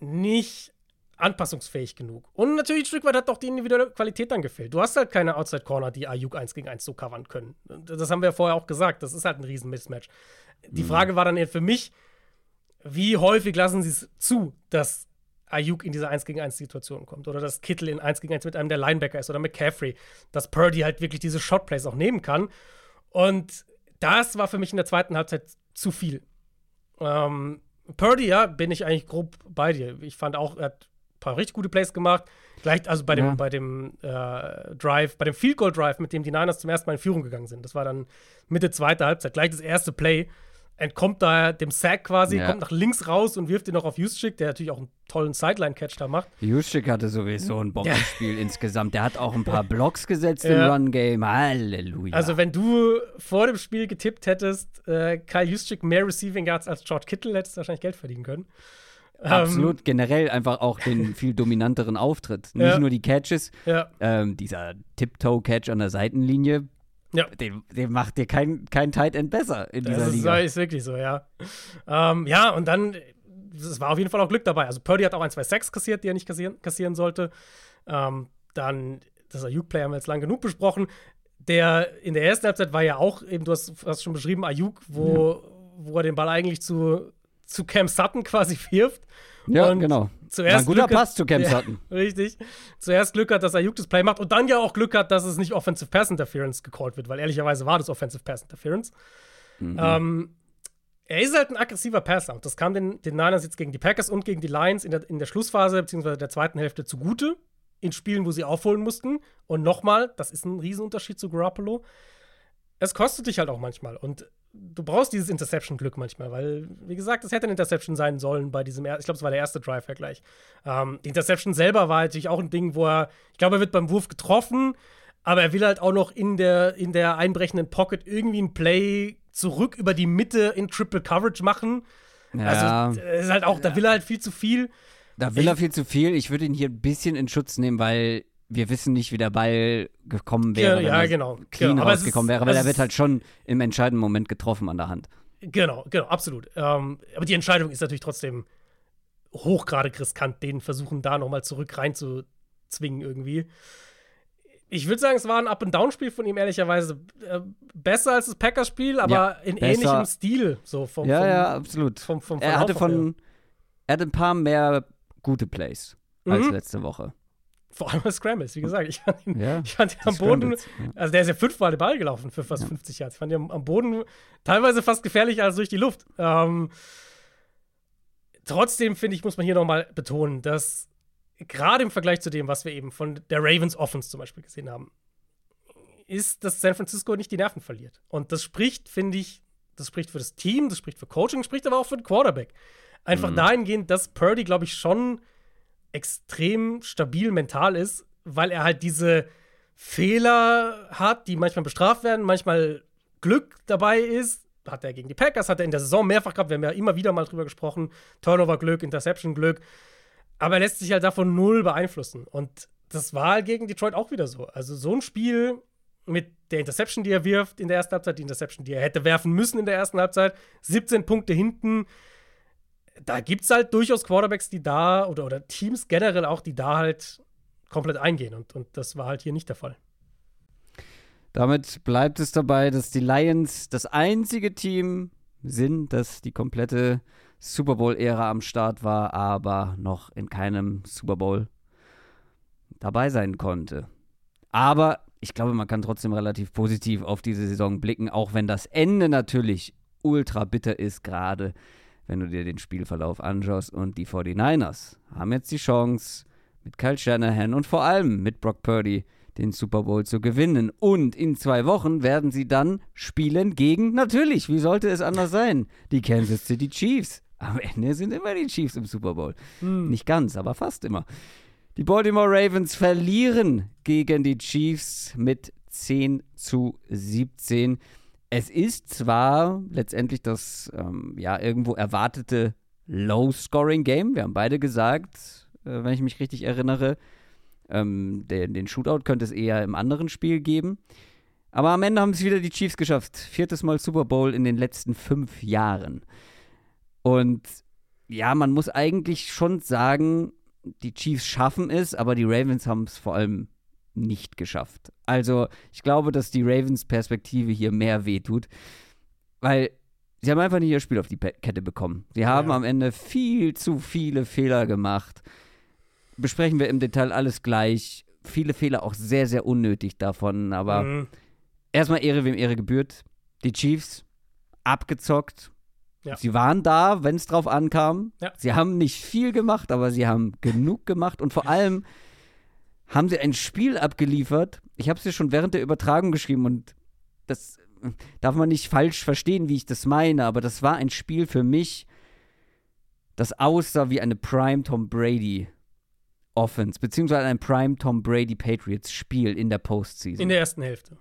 nicht anpassungsfähig genug. Und natürlich ein Stück weit hat auch die individuelle Qualität dann gefehlt. Du hast halt keine Outside Corner, die Ayuk 1 gegen 1 so covern können. Das haben wir ja vorher auch gesagt. Das ist halt ein riesen Mismatch. Die Frage war dann eher für mich, wie häufig lassen sie es zu, dass Ayuk in diese 1 gegen 1 Situation kommt oder dass Kittel in 1 gegen 1 mit einem der Linebacker ist oder McCaffrey, dass Purdy halt wirklich diese Shotplays auch nehmen kann. Und das war für mich in der zweiten Halbzeit zu viel. Ähm, Purdy, ja, bin ich eigentlich grob bei dir. Ich fand auch, er hat ein paar richtig gute Plays gemacht. Gleich, also bei dem, Ja. bei dem äh, Drive, bei dem Field Goal Drive, mit dem die Niners zum ersten Mal in Führung gegangen sind. Das war dann Mitte zweiter Halbzeit. Gleich das erste Play. Entkommt da dem Sack quasi, Ja. kommt nach links raus und wirft ihn noch auf Juszczyk, der natürlich auch einen tollen Sideline-Catch da macht. Juszczyk hatte sowieso ein Bombenspiel [laughs] insgesamt. Der hat auch ein paar Blocks gesetzt im Ja. Run-Game. Halleluja. Also, wenn du vor dem Spiel getippt hättest, äh, Kyle Juszczyk mehr Receiving Yards als George Kittle, hättest du wahrscheinlich Geld verdienen können. Ähm, Absolut, generell einfach auch den [laughs] viel dominanteren Auftritt. Nicht Ja. nur die Catches, Ja, ähm, dieser Tiptoe-Catch an der Seitenlinie, ja. den, den macht dir kein, kein Tight End besser in dieser Das ist, Liga. ist wirklich so, ja. Ähm, ja, und dann, es war auf jeden Fall auch Glück dabei. Also Purdy hat auch ein, zwei Sacks kassiert, die er nicht kassieren, kassieren sollte. Ähm, dann, das Ayuk-Play haben wir jetzt lang genug besprochen. Der in der ersten Halbzeit war ja auch, eben, du hast, hast schon beschrieben, Ayuk, wo, wo er den Ball eigentlich zu, zu Cam Sutton [laughs] quasi wirft. Ja, Und genau. Zuerst ein guter Glück hat- Pass zu Cam Ja, Sutton. [laughs] Richtig. Zuerst Glück hat, dass Ayuk das Play macht und dann ja auch Glück hat, dass es nicht Offensive Pass Interference gecallt wird, weil ehrlicherweise war das Offensive Pass Interference. Mhm. Ähm, er ist halt ein aggressiver Passer und das kam den, den Niners jetzt gegen die Packers und gegen die Lions in der, in der Schlussphase bzw. der zweiten Hälfte zugute. In Spielen, wo sie aufholen mussten. Und nochmal, das ist ein Riesenunterschied zu Garoppolo. Es kostet dich halt auch manchmal. Und du brauchst dieses Interception-Glück manchmal, weil, wie gesagt, es hätte eine Interception sein sollen bei diesem, er ich glaube, es war der erste Drive ja gleich. Ähm, die Interception selber war natürlich auch ein Ding, wo er, ich glaube, er wird beim Wurf getroffen, aber er will halt auch noch in der, in der einbrechenden Pocket irgendwie ein Play zurück über die Mitte in Triple Coverage machen. ja, Also, es ist halt auch, da will er halt viel zu viel. da will er viel zu viel. Ich würde ihn hier ein bisschen in Schutz nehmen, weil wir wissen nicht, wie der Ball gekommen wäre, ja, er genau. clean genau. Rausgekommen ist- wäre, weil er wird halt schon im entscheidenden Moment getroffen an der Hand. Genau, genau, absolut. Ähm, aber die Entscheidung ist natürlich trotzdem hochgradig riskant, den versuchen da nochmal zurück reinzuzwingen irgendwie. Ich würde sagen, es war ein Up-and-Down-Spiel von ihm, ehrlicherweise. Äh, besser als das Packers-Spiel, aber Ja, in besser. ähnlichem Stil. So vom, ja, vom, ja, absolut. vom, vom er hatte von, er hatte ein paar mehr gute Plays als Mhm. letzte Woche. Vor allem als Scrambles, wie gesagt. Ich fand ihn, Ja, ich fand ihn am Boden. Ja. Also, der ist ja fünfmal den Ball gelaufen für fast 50 Yards. Ich fand ihn am, am Boden teilweise fast gefährlicher als durch die Luft. Ähm, trotzdem, finde ich, muss man hier nochmal betonen, dass gerade im Vergleich zu dem, was wir eben von der Ravens Offense zum Beispiel gesehen haben, ist, dass San Francisco nicht die Nerven verliert. Und das spricht, finde ich, das spricht für das Team, das spricht für Coaching, spricht aber auch für den Quarterback. Einfach Mhm. dahingehend, dass Purdy, glaube ich, schon extrem stabil mental ist, weil er halt diese Fehler hat, die manchmal bestraft werden, manchmal Glück dabei ist. Hat er gegen die Packers, hat er in der Saison mehrfach gehabt, wir haben ja immer wieder mal drüber gesprochen. Turnover-Glück, Interception-Glück. Aber er lässt sich halt davon null beeinflussen. Und das war halt gegen Detroit auch wieder so. Also so ein Spiel mit der Interception, die er wirft in der ersten Halbzeit, die Interception, die er hätte werfen müssen in der ersten Halbzeit, 17 Punkte hinten. Da gibt es halt durchaus Quarterbacks, die da, oder, oder Teams generell auch, die da halt komplett eingehen. Und, und das war halt hier nicht der Fall. Damit bleibt es dabei, dass die Lions das einzige Team sind, das die komplette Super Bowl-Ära am Start war, aber noch in keinem Super Bowl dabei sein konnte. Aber ich glaube, man kann trotzdem relativ positiv auf diese Saison blicken, auch wenn das Ende natürlich ultra bitter ist, gerade wenn du dir den Spielverlauf anschaust. Und die 49ers haben jetzt die Chance, mit Kyle Shanahan und vor allem mit Brock Purdy den Super Bowl zu gewinnen. Und in zwei Wochen werden sie dann spielen gegen, natürlich, wie sollte es anders sein, die Kansas City Chiefs. Am Ende sind immer die Chiefs im Super Bowl. Nicht ganz, aber fast immer. Die Baltimore Ravens verlieren gegen die Chiefs mit 10 zu 17. Es ist zwar letztendlich das ähm, ja irgendwo erwartete Low-Scoring-Game. Wir haben beide gesagt, äh, wenn ich mich richtig erinnere, Ähm, den, den Shootout könnte es eher im anderen Spiel geben. Aber am Ende haben es wieder die Chiefs geschafft. Viertes Mal Super Bowl in den letzten fünf Jahren. Und ja, man muss eigentlich schon sagen, die Chiefs schaffen es, aber die Ravens haben es vor allem nicht geschafft. Also ich glaube, dass die Ravens Perspektive hier mehr wehtut, weil sie haben einfach nicht ihr Spiel auf die Kette bekommen. Sie haben ja. am Ende viel zu viele Fehler gemacht. Besprechen wir im Detail alles gleich. Viele Fehler auch sehr, sehr unnötig davon, aber mhm. erstmal Ehre, wem Ehre gebührt. Die Chiefs abgezockt, ja. Sie waren da, wenn es drauf ankam. Ja. Sie haben nicht viel gemacht, aber sie haben genug gemacht und vor [laughs] allem haben sie ein Spiel abgeliefert. Ich habe es dir schon während der Übertragung geschrieben und das darf man nicht falsch verstehen, wie ich das meine, aber das war ein Spiel für mich, das aussah wie eine Prime Tom Brady Offense, beziehungsweise ein Prime Tom Brady Patriots Spiel in der Postseason. In der ersten Hälfte.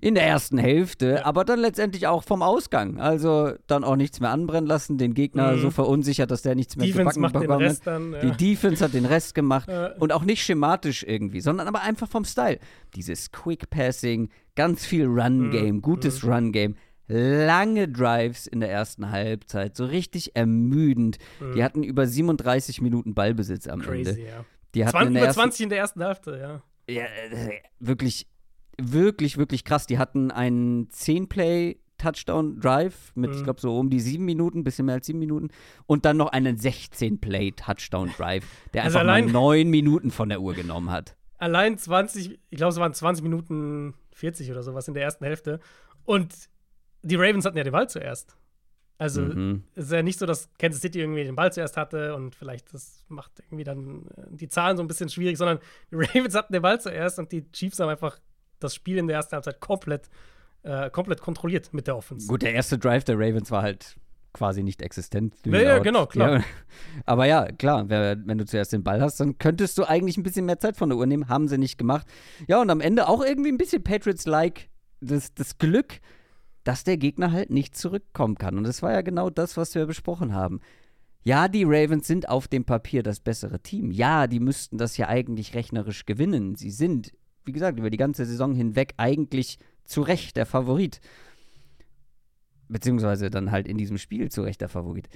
In der ersten Hälfte, aber dann letztendlich auch vom Ausgang. Also dann auch nichts mehr anbrennen lassen, den Gegner mhm. so verunsichert, dass der nichts mehr Defense macht den Rest dann, ja. Die Defense hat den Rest gemacht ja. und auch nicht schematisch irgendwie, sondern aber einfach vom Style. Dieses Quick Passing, ganz viel Run-Game, mhm. gutes mhm. Run-Game lange Drives in der ersten Halbzeit, so richtig ermüdend. Mhm. Die hatten über 37 Minuten Ballbesitz am Crazy, Ende. Ja. Die hatten 20, über 20 in der ersten Hälfte, ja. Ja, äh, wirklich wirklich, wirklich krass. Die hatten einen 10-Play Touchdown-Drive mit, mhm. ich glaube, so um die sieben Minuten, bisschen mehr als sieben Minuten. Und dann noch einen 16-Play-Touchdown-Drive, der also einfach allein, mal neun Minuten von der Uhr genommen hat. Allein 20, ich glaube, es waren 20 Minuten 40 oder sowas in der ersten Hälfte. Und die Ravens hatten ja den Ball zuerst. Also mhm. es ist ja nicht so, dass Kansas City irgendwie den Ball zuerst hatte und vielleicht das macht irgendwie dann äh, die Zahlen so ein bisschen schwierig, sondern die [laughs] Ravens hatten den Ball zuerst und die Chiefs haben einfach das Spiel in der ersten Halbzeit komplett, äh, komplett kontrolliert mit der Offense. Gut, der erste Drive der Ravens war halt quasi nicht existent. Ja, ja, genau, klar. Ja, [laughs] aber ja, klar, wenn du zuerst den Ball hast, dann könntest du eigentlich ein bisschen mehr Zeit von der Uhr nehmen. Haben sie nicht gemacht. Ja, und am Ende auch irgendwie ein bisschen Patriots-like das, das Glück, dass der Gegner halt nicht zurückkommen kann. Und das war ja genau das, was wir besprochen haben. Ja, die Ravens sind auf dem Papier das bessere Team. Ja, die müssten das ja eigentlich rechnerisch gewinnen. Sie sind wie gesagt, über die ganze Saison hinweg eigentlich zu Recht der Favorit. Beziehungsweise dann halt in diesem Spiel zu Recht der Favorit.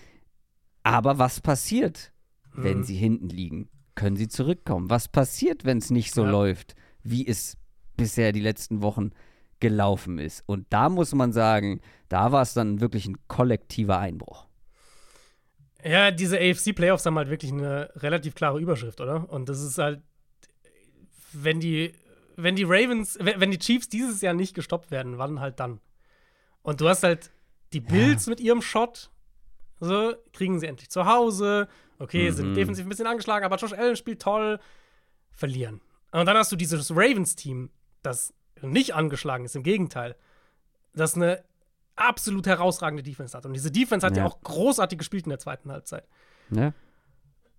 Aber was passiert, mhm. wenn sie hinten liegen? Können sie zurückkommen? Was passiert, wenn es nicht so ja. läuft, wie es bisher die letzten Wochen gelaufen ist? Und da muss man sagen, da war es dann wirklich ein kollektiver Einbruch. Ja, diese AFC-Playoffs haben halt wirklich eine relativ klare Überschrift, oder? Und das ist halt, wenn die wenn die Ravens, wenn die Chiefs dieses Jahr nicht gestoppt werden, wann halt dann? Und du hast halt die Bills ja. mit ihrem Shot, so, kriegen sie endlich zu Hause, okay, mhm. sind defensiv ein bisschen angeschlagen, aber Josh Allen spielt toll, verlieren. Und dann hast du dieses Ravens-Team, das nicht angeschlagen ist, im Gegenteil, das eine absolut herausragende Defense hat. Und diese Defense hat ja, ja auch großartig gespielt in der zweiten Halbzeit. Ja.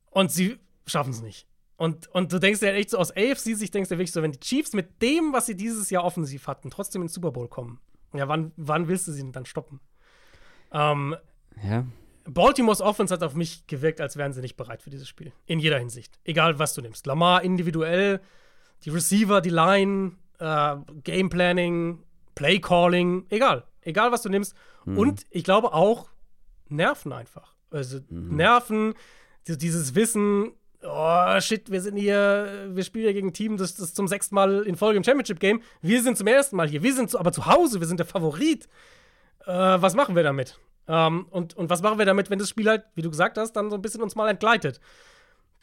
Und sie schaffen es nicht. Und, und du denkst dir echt so aus AFC-Sicht, denkst du wirklich so, wenn die Chiefs mit dem, was sie dieses Jahr offensiv hatten, trotzdem ins Super Bowl kommen, ja, wann, wann willst du sie denn dann stoppen? Ähm, ja. Baltimore's Offense hat auf mich gewirkt, als wären sie nicht bereit für dieses Spiel. In jeder Hinsicht. Egal, was du nimmst. Lamar individuell, die Receiver, die Line, äh, Game Planning, Play Calling, egal. Egal, was du nimmst. Mhm. Und ich glaube auch Nerven einfach. Also mhm. Nerven, dieses Wissen, oh shit, wir sind hier, wir spielen hier gegen ein Team, das, das zum sechsten Mal in Folge im Championship-Game. Wir sind zum ersten Mal hier. Wir sind zu, aber zu Hause, wir sind der Favorit. Äh, was machen wir damit? Ähm, und, und was machen wir damit, wenn das Spiel halt, wie du gesagt hast, dann so ein bisschen uns mal entgleitet?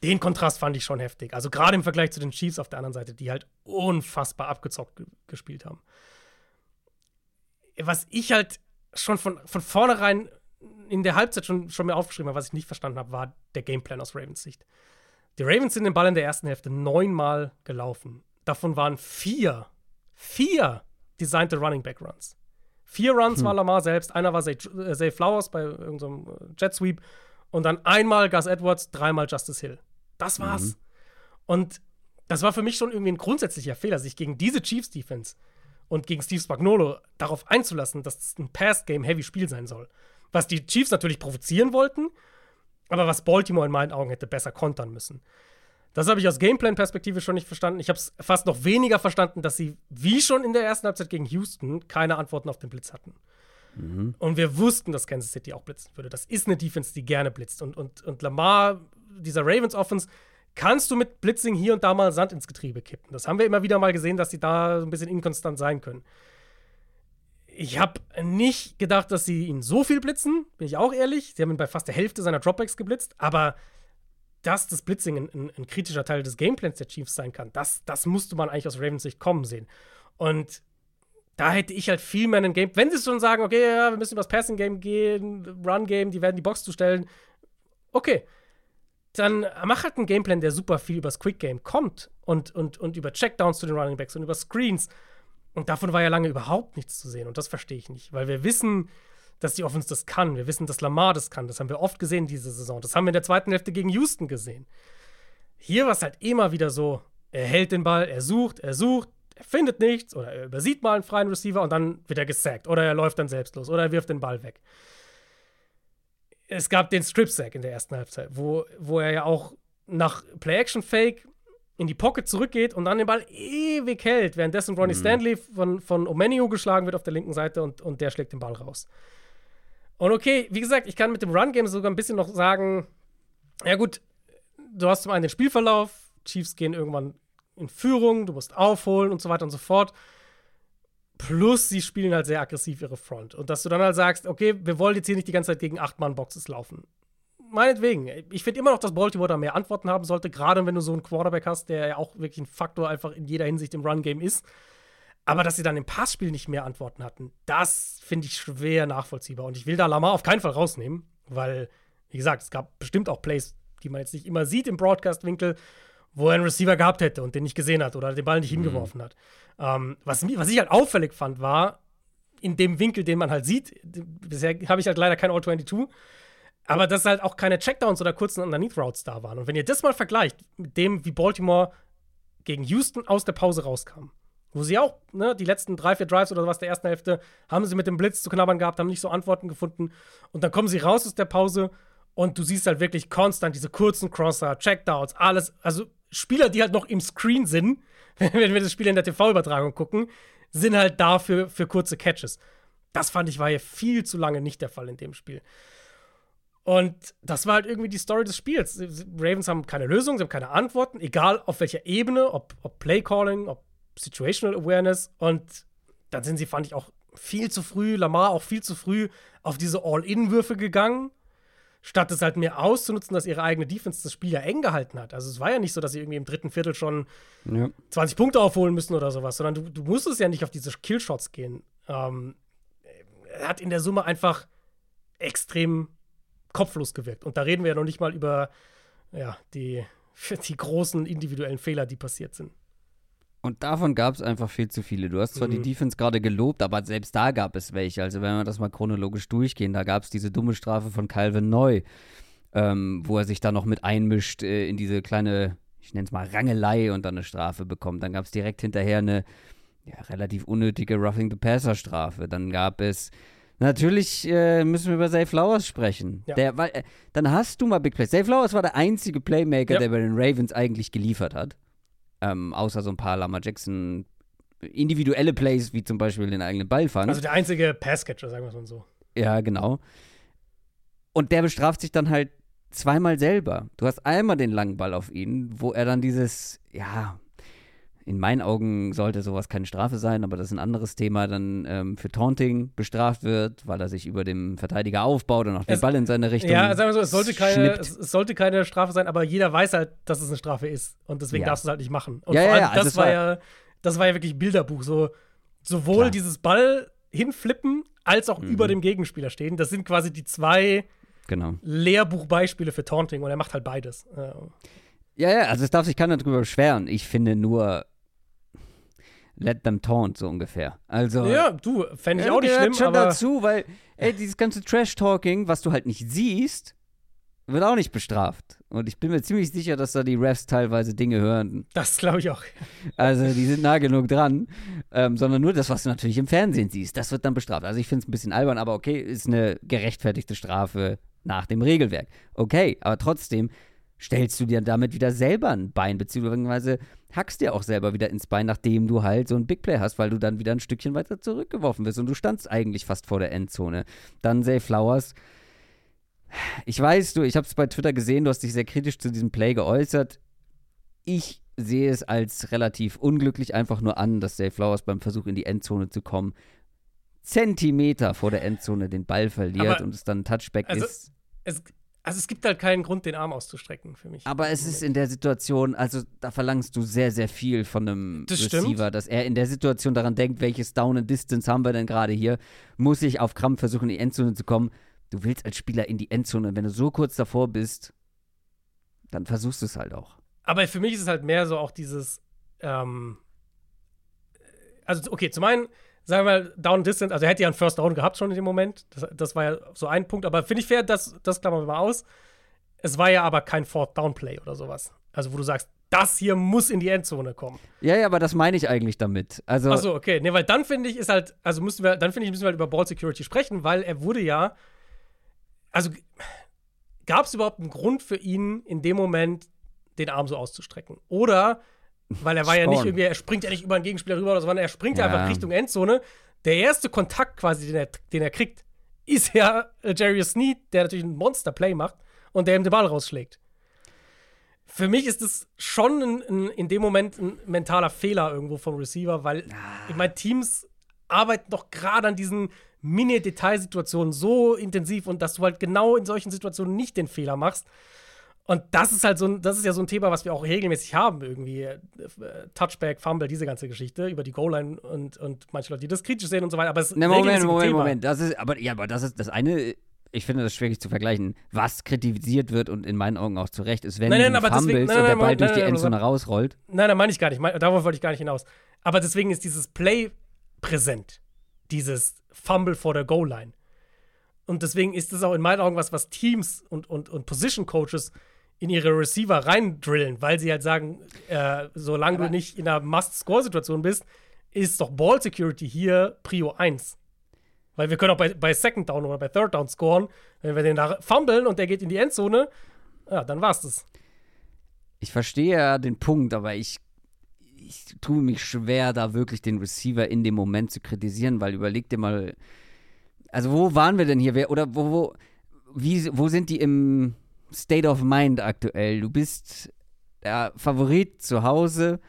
Den Kontrast fand ich schon heftig. Also gerade im Vergleich zu den Chiefs auf der anderen Seite, die halt unfassbar abgezockt ge gespielt haben. Was ich halt schon von, von vornherein in der Halbzeit schon, schon mir aufgeschrieben habe, was ich nicht verstanden habe, war der Gameplan aus Ravens Sicht. Die Ravens sind den Ball in der ersten Hälfte neunmal gelaufen. Davon waren vier, vier designte Running Back Runs. Vier Runs hm. war Lamar selbst, einer war Zay, äh, Zay Flowers bei irgendeinem äh, Jet Sweep und dann einmal Gus Edwards, dreimal Justice Hill. Das war's. Mhm. Und das war für mich schon irgendwie ein grundsätzlicher Fehler, sich gegen diese Chiefs Defense und gegen Steve Spagnolo darauf einzulassen, dass es ein Pass-Game-Heavy-Spiel sein soll. Was die Chiefs natürlich provozieren wollten, aber was Baltimore in meinen Augen hätte besser kontern müssen. Das habe ich aus Gameplan-Perspektive schon nicht verstanden. Ich habe es fast noch weniger verstanden, dass sie, wie schon in der ersten Halbzeit gegen Houston, keine Antworten auf den Blitz hatten. Mhm. Und wir wussten, dass Kansas City auch blitzen würde. Das ist eine Defense, die gerne blitzt. Und, und, und Lamar, dieser Ravens-Offense, kannst du mit Blitzing hier und da mal Sand ins Getriebe kippen. Das haben wir immer wieder mal gesehen, dass sie da so ein bisschen inkonstant sein können. Ich habe nicht gedacht, dass sie ihn so viel blitzen, bin ich auch ehrlich. Sie haben ihn bei fast der Hälfte seiner Dropbacks geblitzt, aber dass das Blitzing ein, ein, ein, kritischer Teil des Gameplans der Chiefs sein kann, das, das musste man eigentlich aus Ravens Sicht kommen sehen. Und da hätte ich halt viel mehr einen Game. Wenn sie schon sagen, okay, ja, wir müssen über das Passing Game gehen, Run Game, die werden die Box zustellen, okay. Dann mach halt einen Gameplan, der super viel übers Quick Game kommt und, und, und über Checkdowns zu den Running Backs und über Screens. Und davon war ja lange überhaupt nichts zu sehen. Und das verstehe ich nicht, weil wir wissen, dass die Offense das kann. Wir wissen, dass Lamar das kann. Das haben wir oft gesehen diese Saison. Das haben wir in der zweiten Hälfte gegen Houston gesehen. Hier war es halt immer wieder so, er hält den Ball, er sucht, er sucht, er findet nichts oder er übersieht mal einen freien Receiver und dann wird er gesackt oder er läuft dann selbst los oder er wirft den Ball weg. Es gab den Strip-Sack in der ersten Halbzeit, wo, wo er ja auch nach Play-Action-Fake in die Pocket zurückgeht und dann den Ball ewig hält, währenddessen Ronnie mhm. Stanley von, von Omenio geschlagen wird auf der linken Seite und, und der schlägt den Ball raus. Und okay, wie gesagt, ich kann mit dem Run-Game sogar ein bisschen noch sagen, ja gut, du hast zum einen den Spielverlauf, Chiefs gehen irgendwann in Führung, du musst aufholen und so weiter und so fort. Plus, sie spielen halt sehr aggressiv ihre Front. Und dass du dann halt sagst, okay, wir wollen jetzt hier nicht die ganze Zeit gegen 8-Mann-Boxes laufen. Meinetwegen. Ich finde immer noch, dass Baltimore da mehr Antworten haben sollte, gerade wenn du so einen Quarterback hast, der ja auch wirklich ein Faktor einfach in jeder Hinsicht im Run-Game ist. Aber dass sie dann im Passspiel nicht mehr Antworten hatten, das finde ich schwer nachvollziehbar. Und ich will da Lamar auf keinen Fall rausnehmen, weil, wie gesagt, es gab bestimmt auch Plays, die man jetzt nicht immer sieht im Broadcast-Winkel, wo er einen Receiver gehabt hätte und den nicht gesehen hat oder den Ball nicht mhm. hingeworfen hat. Ähm, was, was ich halt auffällig fand, war, in dem Winkel, den man halt sieht, bisher habe ich halt leider kein All-22, aber dass halt auch keine Checkdowns oder kurzen Underneath-Routes da waren. Und wenn ihr das mal vergleicht mit dem, wie Baltimore gegen Houston aus der Pause rauskam, wo sie auch, ne, die letzten drei, vier Drives oder was der ersten Hälfte, haben sie mit dem Blitz zu knabbern gehabt, haben nicht so Antworten gefunden. Und dann kommen sie raus aus der Pause und du siehst halt wirklich konstant diese kurzen Crosser, Checkdowns, alles. Also Spieler, die halt noch im Screen sind, [laughs] wenn wir das Spiel in der TV-Übertragung gucken, sind halt da für, für kurze Catches. Das fand ich war hier viel zu lange nicht der Fall in dem Spiel. Und das war halt irgendwie die Story des Spiels. Ravens haben keine Lösung, sie haben keine Antworten, egal auf welcher Ebene, ob, ob Play Calling, ob Situational Awareness und dann sind sie, fand ich, auch viel zu früh, Lamar auch viel zu früh auf diese All-In-Würfe gegangen, statt es halt mehr auszunutzen, dass ihre eigene Defense das Spiel ja eng gehalten hat. Also es war ja nicht so, dass sie irgendwie im dritten Viertel schon ja. 20 Punkte aufholen müssen oder sowas, sondern du, du musstest ja nicht auf diese Killshots gehen. Ähm, er hat in der Summe einfach extrem kopflos gewirkt. Und da reden wir ja noch nicht mal über ja, die, [laughs] die großen individuellen Fehler, die passiert sind. Und davon gab es einfach viel zu viele. Du hast zwar mhm. die Defense gerade gelobt, aber selbst da gab es welche. Also wenn wir das mal chronologisch durchgehen, da gab es diese dumme Strafe von Calvin Neu, ähm, wo er sich da noch mit einmischt äh, in diese kleine, ich nenne es mal Rangelei und dann eine Strafe bekommt. Dann gab es direkt hinterher eine ja, relativ unnötige Roughing the Passer Strafe. Dann gab es Natürlich äh, müssen wir über Zay Flowers sprechen. Ja. Der, weil, äh, dann hast du mal Big Plays. Zay Flowers war der einzige Playmaker, ja. der bei den Ravens eigentlich geliefert hat. Ähm, außer so ein paar Lama Jackson individuelle Plays, wie zum Beispiel den eigenen Ballfang. Also der einzige Passcatcher, sagen wir es mal so. Ja, genau. Und der bestraft sich dann halt zweimal selber. Du hast einmal den langen Ball auf ihn, wo er dann dieses, ja, in meinen Augen sollte sowas keine Strafe sein, aber das ist ein anderes Thema, dann ähm, für Taunting bestraft wird, weil er sich über dem Verteidiger aufbaut und auch den Ball in seine Richtung. Ja, sagen wir so, es sollte, keine, es, es, sollte keine Strafe sein, aber jeder weiß halt, dass es eine Strafe ist. Und deswegen ja. darfst du es halt nicht machen. Und ja, vor allem, ja, ja. Also das, war ja, das war ja wirklich Bilderbuch. So, sowohl Klar. dieses Ball hinflippen, als auch mhm. über dem Gegenspieler stehen. Das sind quasi die zwei genau. Lehrbuchbeispiele für Taunting und er macht halt beides. Ja, ja, also es darf sich keiner drüber beschweren. Ich finde nur, let them taunt, so ungefähr. Also, ja, du, fände ich auch nicht schlimm, schon aber dazu, weil, ey, dieses ganze Trash-Talking, was du halt nicht siehst, wird auch nicht bestraft. Und ich bin mir ziemlich sicher, dass da die Refs teilweise Dinge hören. Das glaube ich auch. Also, die sind nah genug dran. Ähm, sondern nur das, was du natürlich im Fernsehen siehst, das wird dann bestraft. Also, ich finde es ein bisschen albern, aber okay, ist eine gerechtfertigte Strafe nach dem Regelwerk. Okay, aber trotzdem, stellst du dir damit wieder selber ein Bein, beziehungsweise hackst dir auch selber wieder ins Bein, nachdem du halt so ein Big Play hast, weil du dann wieder ein Stückchen weiter zurückgeworfen wirst und du standst eigentlich fast vor der Endzone. Dann Zay Flowers. Ich weiß, du, ich habe es bei Twitter gesehen, du hast dich sehr kritisch zu diesem Play geäußert. Ich sehe es als relativ unglücklich einfach nur an, dass Zay Flowers beim Versuch in die Endzone zu kommen Zentimeter vor der Endzone den Ball verliert Aber, und es dann ein Touchback also, ist. Es, also es gibt halt keinen Grund, den Arm auszustrecken für mich. Aber es ist in der Situation, also da verlangst du sehr, sehr viel von einem Das Receiver, stimmt. dass er in der Situation daran denkt, welches Down and Distance haben wir denn gerade hier? Muss ich auf Krampf versuchen, in die Endzone zu kommen? Du willst als Spieler in die Endzone, wenn du so kurz davor bist, dann versuchst du es halt auch. Aber für mich ist es halt mehr so auch dieses, ähm, also okay, zum einen, sagen wir mal, Down Distance, also er hätte ja einen First Down gehabt schon in dem Moment. Das, das war ja so ein Punkt, aber finde ich fair, das, das klammern wir mal aus. Es war ja aber kein Fourth Down Play oder sowas. Also wo du sagst, das hier muss in die Endzone kommen. Ja, ja, aber das meine ich eigentlich damit. Also, Achso, okay. Nee, weil dann finde ich, ist halt, also müssen wir, dann finde ich, müssen wir halt über Ball Security sprechen, weil er wurde ja, also gab es überhaupt einen Grund für ihn, in dem Moment den Arm so auszustrecken? Oder, weil er war ja nicht irgendwie, er springt ja nicht über einen Gegenspieler rüber oder so, sondern er springt ja, einfach Richtung Endzone. Der erste Kontakt quasi, den er, den er kriegt, ist ja äh, Jarius Sneed, der natürlich ein Monster-Play macht und der ihm den Ball rausschlägt. Für mich ist es schon ein, ein, in dem Moment ein mentaler Fehler irgendwo vom Receiver, weil ich meine, Teams arbeiten doch gerade an diesen Mini-Detailsituationen so intensiv und dass du halt genau in solchen Situationen nicht den Fehler machst. Und das ist halt so ein, das ist ja so ein Thema, was wir auch regelmäßig haben, irgendwie. Äh, Touchback, Fumble, diese ganze Geschichte über die Goal-Line und, und manche Leute, die das kritisch sehen und so weiter. Aber es ist Ne, ein Moment, Moment, Thema. Moment. Das ist, aber, ja, aber das ist das eine. Ich finde das schwierig zu vergleichen. Was kritisiert wird und in meinen Augen auch zu Recht ist, wenn Nein, nein, du aber deswegen- nein, und der Ball durch die Endzone rausrollt. Nein, nein, meine ich gar nicht. Mein- Darauf wollte ich gar nicht hinaus. Aber deswegen ist dieses Play präsent. Dieses Fumble vor der Goal-Line. Und deswegen ist es auch in meinen Augen was, was Teams und, und, und Position-Coaches in ihre Receiver reindrillen, weil sie halt sagen, äh, solange du nicht in einer Must-Score-Situation bist, ist doch Ball-Security hier Prio 1. Weil wir können auch bei, bei Second Down oder bei Third Down scoren. Wenn wir den da fummeln und der geht in die Endzone, ja, dann war's das. Ich verstehe ja den Punkt, aber ich, ich tue mich schwer, da wirklich den Receiver in dem Moment zu kritisieren, weil überleg dir mal, also wo waren wir denn hier? Wer, oder wo, wo, wie, wo sind die im State of Mind aktuell? Du bist der Favorit zu Hause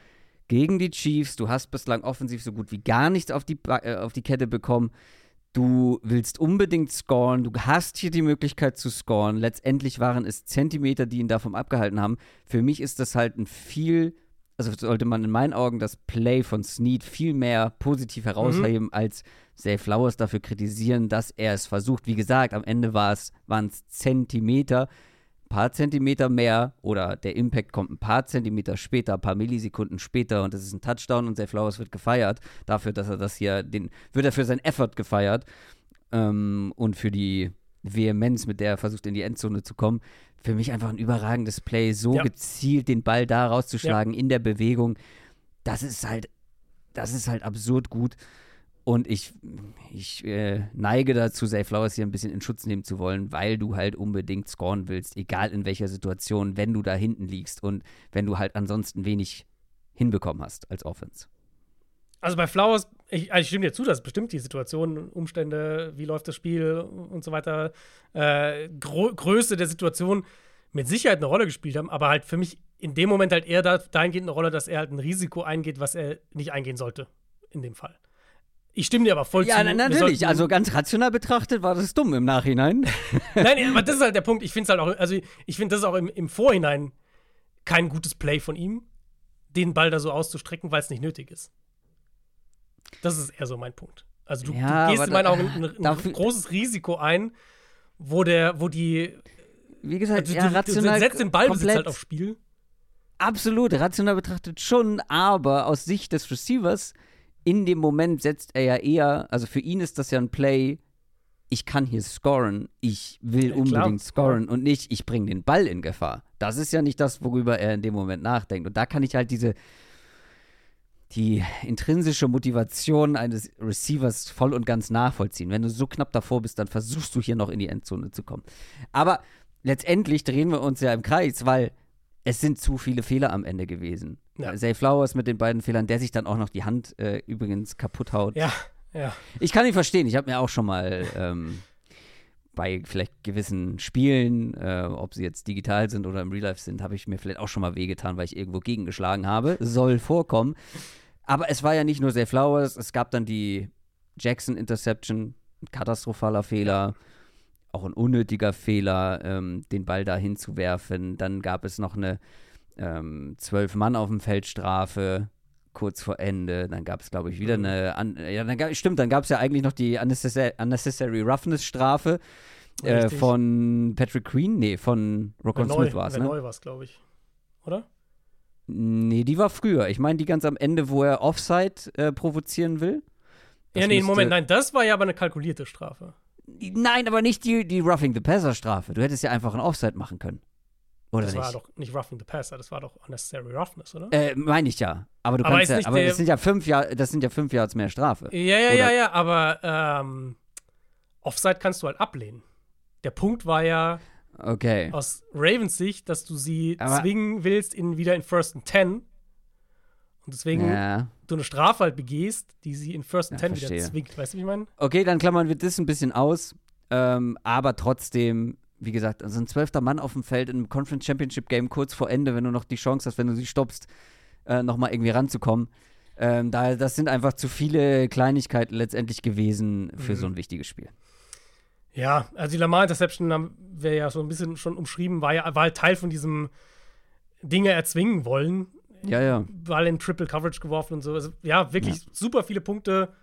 gegen die Chiefs. Du hast bislang offensiv so gut wie gar nichts auf die, Ba- äh, auf die Kette bekommen. Du willst unbedingt scoren, du hast hier die Möglichkeit zu scoren. Letztendlich waren es Zentimeter, die ihn davon abgehalten haben. Für mich ist das halt ein viel, also sollte man in meinen Augen das Play von Snead viel mehr positiv herausheben, als Zay Flowers dafür kritisieren, dass er es versucht. Wie gesagt, am Ende waren es Zentimeter, paar Zentimeter mehr oder der Impact kommt ein paar Zentimeter später, ein paar Millisekunden später und es ist ein Touchdown und Zay Flowers wird gefeiert dafür, dass er das hier, den, wird er für seinen Effort gefeiert ähm, und für die Vehemenz, mit der er versucht, in die Endzone zu kommen. Für mich einfach ein überragendes Play, so Ja. gezielt den Ball da rauszuschlagen in der Bewegung. Das ist halt, das ist halt absurd gut. Und ich, ich äh, neige dazu, Zay Flowers hier ein bisschen in Schutz nehmen zu wollen, weil du halt unbedingt scoren willst, egal in welcher Situation, wenn du da hinten liegst und wenn du halt ansonsten wenig hinbekommen hast als Offense. Also bei Flowers, ich, also ich stimme dir zu, dass bestimmt die Situation, Umstände, wie läuft das Spiel und so weiter, äh, Größe der Situation mit Sicherheit eine Rolle gespielt haben, aber halt für mich in dem Moment halt eher da, dahingehend eine Rolle, dass er halt ein Risiko eingeht, was er nicht eingehen sollte, in dem Fall. Ich stimme dir aber voll Ja, zu. wir natürlich. Also ganz rational betrachtet war das dumm im Nachhinein. [laughs] Nein, aber das ist halt der Punkt. Ich finde es halt auch, also ich finde das ist auch im, im Vorhinein kein gutes Play von ihm, den Ball da so auszustrecken, weil es nicht nötig ist. Das ist eher so mein Punkt. Also du, Ja, du gehst in meinen Augen ein, ein dafür- großes Risiko ein, wo der, wo die, Wie gesagt, also ja, du, du rational setzt den Ballbesitz komplett halt aufs Spiel. Absolut, rational betrachtet schon, aber aus Sicht des Receivers, in dem Moment setzt er ja eher, also für ihn ist das ja ein Play, ich kann hier scoren, ich will Ja, unbedingt scoren und nicht, ich bringe den Ball in Gefahr. Das ist ja nicht das, worüber er in dem Moment nachdenkt. Und da kann ich halt diese, die intrinsische Motivation eines Receivers voll und ganz nachvollziehen. Wenn du so knapp davor bist, dann versuchst du hier noch in die Endzone zu kommen. Aber letztendlich drehen wir uns ja im Kreis, weil es sind zu viele Fehler am Ende gewesen. Ja. Zay Flowers mit den beiden Fehlern, der sich dann auch noch die Hand äh, übrigens kaputt haut. Ja, ja. Ich kann ihn verstehen. Ich habe mir auch schon mal ähm, bei vielleicht gewissen Spielen, äh, ob sie jetzt digital sind oder im Real Life sind, habe ich mir vielleicht auch schon mal wehgetan, weil ich irgendwo gegengeschlagen habe. Soll vorkommen. Aber es war ja nicht nur Zay Flowers, es gab dann die Jackson Interception, ein katastrophaler Fehler, auch ein unnötiger Fehler, ähm, den Ball da hinzuwerfen. Dann gab es noch eine ähm, zwölf Mann auf dem Feld Strafe kurz vor Ende. Dann gab es, glaube ich, wieder eine. An ja, dann gab, stimmt, dann gab es ja eigentlich noch die Unnecessary, unnecessary Roughness Strafe äh, von Patrick Queen. Nee, von Rockon Smith war es, ne? Neu war es, glaube ich. Oder? Nee, die war früher. Ich meine, die ganz am Ende, wo er Offside äh, provozieren will. Das ja, nee, Moment, nein, das war ja aber eine kalkulierte Strafe. Nein, aber nicht die, die Roughing the Passer Strafe. Du hättest ja einfach einen Offside machen können. Oder Das nicht? war doch nicht Roughing the Passer, das war doch Unnecessary Roughness, oder? Äh, meine ich ja. Aber du Aber kannst ja, aber das sind ja fünf Jahre, das sind ja fünf Jahre mehr Strafe. ja, ja, oder- ja, ja, aber ähm, Offside kannst du halt ablehnen. Der Punkt war ja Okay. aus Ravens Sicht, dass du sie Aber- zwingen willst in wieder in First and Ten. Und deswegen Ja. du eine Strafe halt begehst, die sie in First and Ja, Ten wieder verstehe. zwingt. Weißt du, wie ich meine? Okay, dann klammern wir das ein bisschen aus. Ähm, aber trotzdem, wie gesagt, also ein zwölfter Mann auf dem Feld im Conference Championship Game kurz vor Ende, wenn du noch die Chance hast, wenn du sie stoppst, äh, nochmal irgendwie ranzukommen. Ähm, da, das sind einfach zu viele Kleinigkeiten letztendlich gewesen für Mhm. so ein wichtiges Spiel. Ja, also die Lamar Interception haben wir ja so ein bisschen schon umschrieben, war ja war halt Teil von diesem Dinge erzwingen wollen. Ja, ja. Ball in Triple Coverage geworfen und so. Also, ja, wirklich super viele Punkte,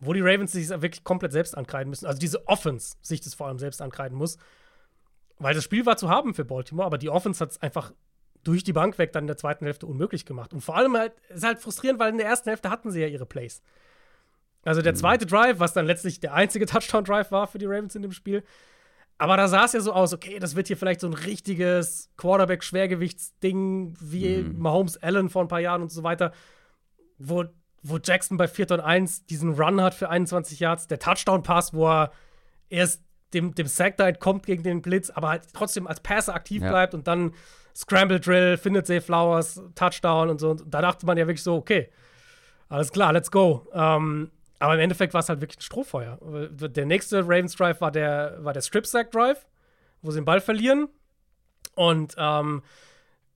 wo die Ravens sich wirklich komplett selbst ankreiden müssen. Also diese Offense sich das vor allem selbst ankreiden muss. Weil das Spiel war zu haben für Baltimore, aber die Offense hat es einfach durch die Bank weg dann in der zweiten Hälfte unmöglich gemacht. Und vor allem halt, es ist halt frustrierend, weil in der ersten Hälfte hatten sie ja ihre Plays. Also der zweite Drive, was dann letztlich der einzige [laughs] Touchdown-Drive war für die Ravens in dem Spiel. Aber da sah es ja so aus, okay, das wird hier vielleicht so ein richtiges Quarterback-Schwergewichtsding wie Mahomes Allen vor ein paar Jahren und so weiter, wo, wo Jackson bei 4. und 1 diesen Run hat für 21 Yards, der Touchdown-Pass, wo er erst dem, dem Sack da entkommt gegen den Blitz, aber halt trotzdem als Passer aktiv Ja. bleibt und dann Scramble Drill, findet Zay Flowers, Touchdown und so. Und da dachte man ja wirklich so, okay, alles klar, let's go. Ähm, aber im Endeffekt war es halt wirklich ein Strohfeuer. Der nächste Ravens Drive war der, war der Strip Sack Drive, wo sie den Ball verlieren. Und ähm,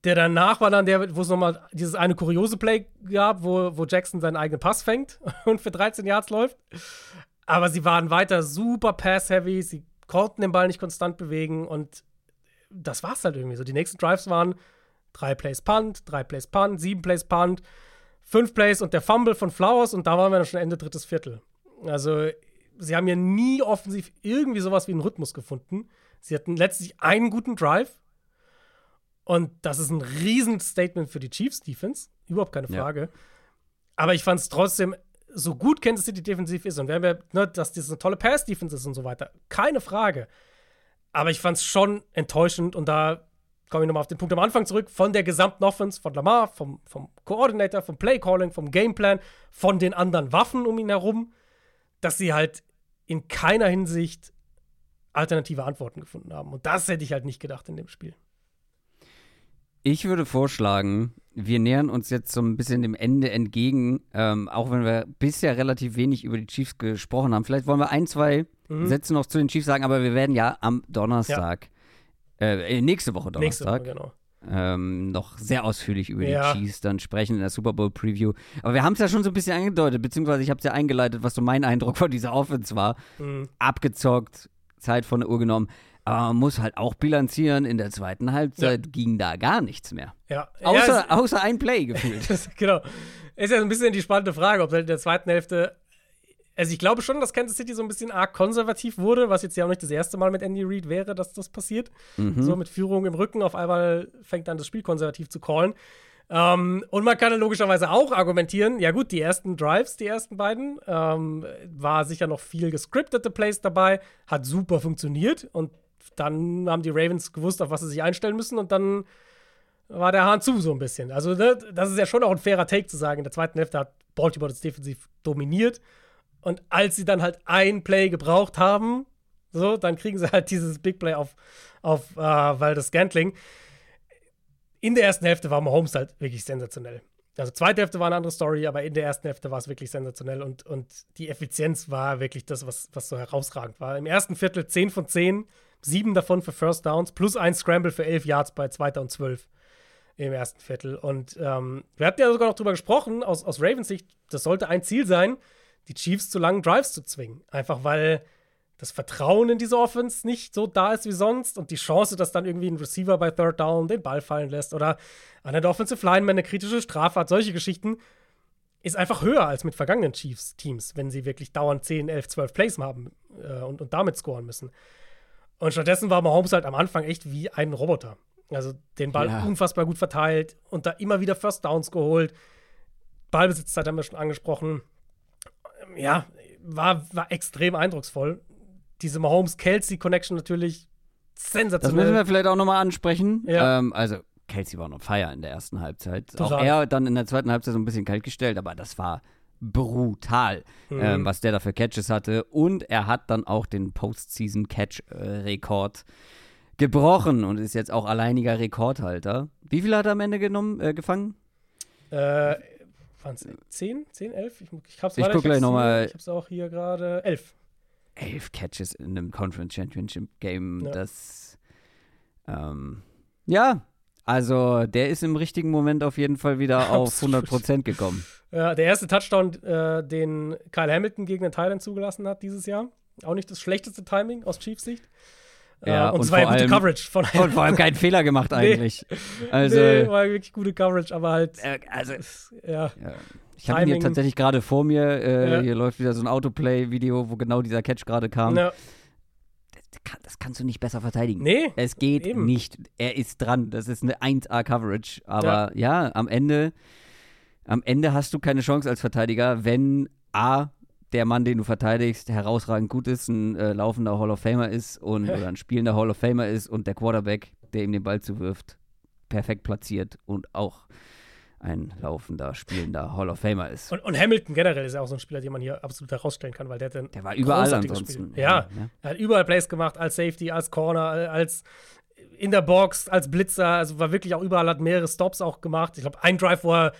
der danach war dann der, wo es nochmal dieses eine kuriose Play gab, wo, wo Jackson seinen eigenen Pass fängt [laughs] und für 13 Yards läuft. Aber sie waren weiter super pass-heavy, sie konnten den Ball nicht konstant bewegen und das war's halt irgendwie so. Die nächsten Drives waren drei Plays Punt, drei Plays Punt, sieben Plays Punt, fünf Plays und der Fumble von Flowers und da waren wir dann schon Ende drittes Viertel. Also, sie haben ja nie offensiv irgendwie sowas wie einen Rhythmus gefunden. Sie hatten letztlich einen guten Drive und das ist ein Riesenstatement für die Chiefs Defense, überhaupt keine Ja. Frage. Aber ich fand es trotzdem, so gut Kansas City defensiv ist und wir haben ja, ne, dass das eine tolle Pass-Defense ist und so weiter, keine Frage. Aber ich fand es schon enttäuschend und da komme ich nochmal auf den Punkt am Anfang zurück, von der gesamten Offense, von Lamar, vom, vom Coordinator, vom Play-Calling, vom Gameplan, von den anderen Waffen um ihn herum, dass sie halt in keiner Hinsicht alternative Antworten gefunden haben. Und das hätte ich halt nicht gedacht in dem Spiel. Ich würde vorschlagen, wir nähern uns jetzt so ein bisschen dem Ende entgegen, ähm, auch wenn wir bisher relativ wenig über die Chiefs gesprochen haben. Vielleicht wollen wir ein, zwei Mhm. Sätze noch zu den Chiefs sagen, aber wir werden ja am Donnerstag, äh, äh, nächste Woche Nächste Donnerstag, Woche, genau. ähm, noch sehr ausführlich über Ja. die Chiefs dann sprechen in der Super Bowl Preview. Aber wir haben es ja schon so ein bisschen angedeutet, beziehungsweise ich habe es ja eingeleitet, was so mein Eindruck von dieser Offense war. Mhm. Abgezockt, Zeit von der Uhr genommen. Aber man muss halt auch bilanzieren, in der zweiten Halbzeit ging da gar nichts mehr. Ja. Außer, ja, außer ein Play gefühlt. Das, [laughs] genau. Ist ja so ein bisschen die spannende Frage, ob halt in der zweiten Hälfte. Also, ich glaube schon, dass Kansas City so ein bisschen arg konservativ wurde, was jetzt ja auch nicht das erste Mal mit Andy Reid wäre, dass das passiert. Mhm. So mit Führung im Rücken, auf einmal fängt an, das Spiel konservativ zu callen. Ähm, und man kann dann logischerweise auch argumentieren, ja gut, die ersten Drives, die ersten beiden, ähm, war sicher noch viel gescriptete Plays dabei, hat super funktioniert und dann haben die Ravens gewusst, auf was sie sich einstellen müssen und dann war der Hahn zu so ein bisschen. Also ne, das ist ja schon auch ein fairer Take zu sagen. In der zweiten Hälfte hat Baltimore das defensiv dominiert und als sie dann halt ein Play gebraucht haben, so, dann kriegen sie halt dieses Big Play auf, auf äh, weil das Scantling. In der ersten Hälfte war Mahomes halt wirklich sensationell. Also zweite Hälfte war eine andere Story, aber in der ersten Hälfte war es wirklich sensationell und, und die Effizienz war wirklich das, was, was so herausragend war. Im ersten Viertel 10 von 10, sieben davon für First Downs, plus ein Scramble für 11 Yards bei zweiter und 12 im ersten Viertel. Und ähm, wir hatten ja sogar noch drüber gesprochen, aus, aus Ravens Sicht, das sollte ein Ziel sein, die Chiefs zu langen Drives zu zwingen. Einfach weil das Vertrauen in diese Offense nicht so da ist wie sonst und die Chance, dass dann irgendwie ein Receiver bei Third Down den Ball fallen lässt oder einer der Offensive Linemen eine kritische Strafe hat, solche Geschichten, ist einfach höher als mit vergangenen Chiefs-Teams, wenn sie wirklich dauernd 10, 11, 12 Plays haben äh, und, und damit scoren müssen. Und stattdessen war Mahomes halt am Anfang echt wie ein Roboter. Also den Ball ja. unfassbar gut verteilt und da immer wieder First Downs geholt. Ballbesitzzeit haben wir schon angesprochen. Ja, war, war extrem eindrucksvoll diese Mahomes-Kelsey-Connection natürlich sensationell. Das müssen wir vielleicht auch nochmal ansprechen. Ja. Ähm, also, Kelsey war noch feier in der ersten Halbzeit. Total. Auch er dann in der zweiten Halbzeit so ein bisschen kalt gestellt, aber das war brutal, mhm. ähm, was der da für Catches hatte. Und er hat dann auch den Postseason-Catch-Rekord gebrochen und ist jetzt auch alleiniger Rekordhalter. Wie viel hat er am Ende genommen, äh, gefangen? Äh, waren es 10, 10, 11? Ich, ich, hab's ich gucke gleich nochmal. Ich hab's auch hier gerade 11 elf Catches in einem Conference Championship Game. Ja. Das, ähm, ja, also der ist im richtigen Moment auf jeden Fall wieder [laughs] auf 100% gekommen. Ja, der erste Touchdown, äh, den Kyle Hamilton gegen den Thailand zugelassen hat dieses Jahr. Auch nicht das schlechteste Timing aus Chiefs Sicht. Ja, äh, und, und zwar gute Coverage von [laughs] Und vor allem keinen Fehler gemacht [laughs] eigentlich. Nee, also, nee, war wirklich gute Coverage, aber halt. Äh, also, ja. ja. Ich habe ihn hier tatsächlich gerade vor mir. Äh, ja. Hier läuft wieder so ein Autoplay-Video, wo genau dieser Catch gerade kam. Ja. Das, das, kannst du nicht besser verteidigen. Nee. Es geht eben. nicht. Er ist dran. Das ist eine 1A-Coverage. Aber ja. ja, am Ende, am Ende hast du keine Chance als Verteidiger, wenn A, der Mann, den du verteidigst, herausragend gut ist, ein äh, laufender Hall of Famer ist und [laughs] oder ein spielender Hall of Famer ist und der Quarterback, der ihm den Ball zuwirft, perfekt platziert und auch ein laufender, spielender Hall of Famer ist. Und, und, Hamilton generell ist ja auch so ein Spieler, den man hier absolut herausstellen kann, weil der dann. Der war überall ansonsten. Ja, ja, er hat überall Plays gemacht, als Safety, als Corner, als in der Box, als Blitzer, also war wirklich auch überall, hat mehrere Stops auch gemacht. Ich glaube, ein Drive, wo er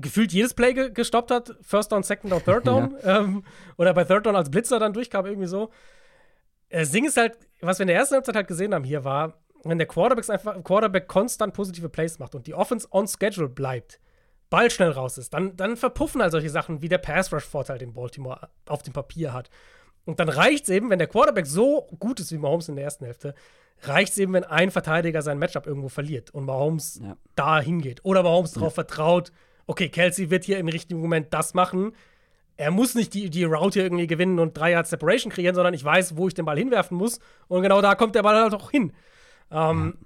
gefühlt jedes Play ge gestoppt hat, First Down, Second Down, Third [laughs] Down. ja. ähm, oder bei Third Down als Blitzer dann durchkam, irgendwie so. Das Ding ist halt, was wir in der ersten Halbzeit halt gesehen haben hier, war, wenn der Quarterback einfach Quarterback konstant positive Plays macht und die Offense on schedule bleibt, Ball schnell raus ist, dann, dann verpuffen halt solche Sachen wie der Pass-Rush-Vorteil, den Baltimore auf dem Papier hat. Und dann reicht es eben, wenn der Quarterback so gut ist wie Mahomes in der ersten Hälfte, reicht es eben, wenn ein Verteidiger sein Matchup irgendwo verliert und Mahomes ja. da hingeht. Oder Mahomes darauf ja. vertraut, okay, Kelsey wird hier im richtigen Moment das machen. Er muss nicht die, die Route hier irgendwie gewinnen und drei Yards Separation kreieren, sondern ich weiß, wo ich den Ball hinwerfen muss. Und genau da kommt der Ball halt auch hin. Ähm,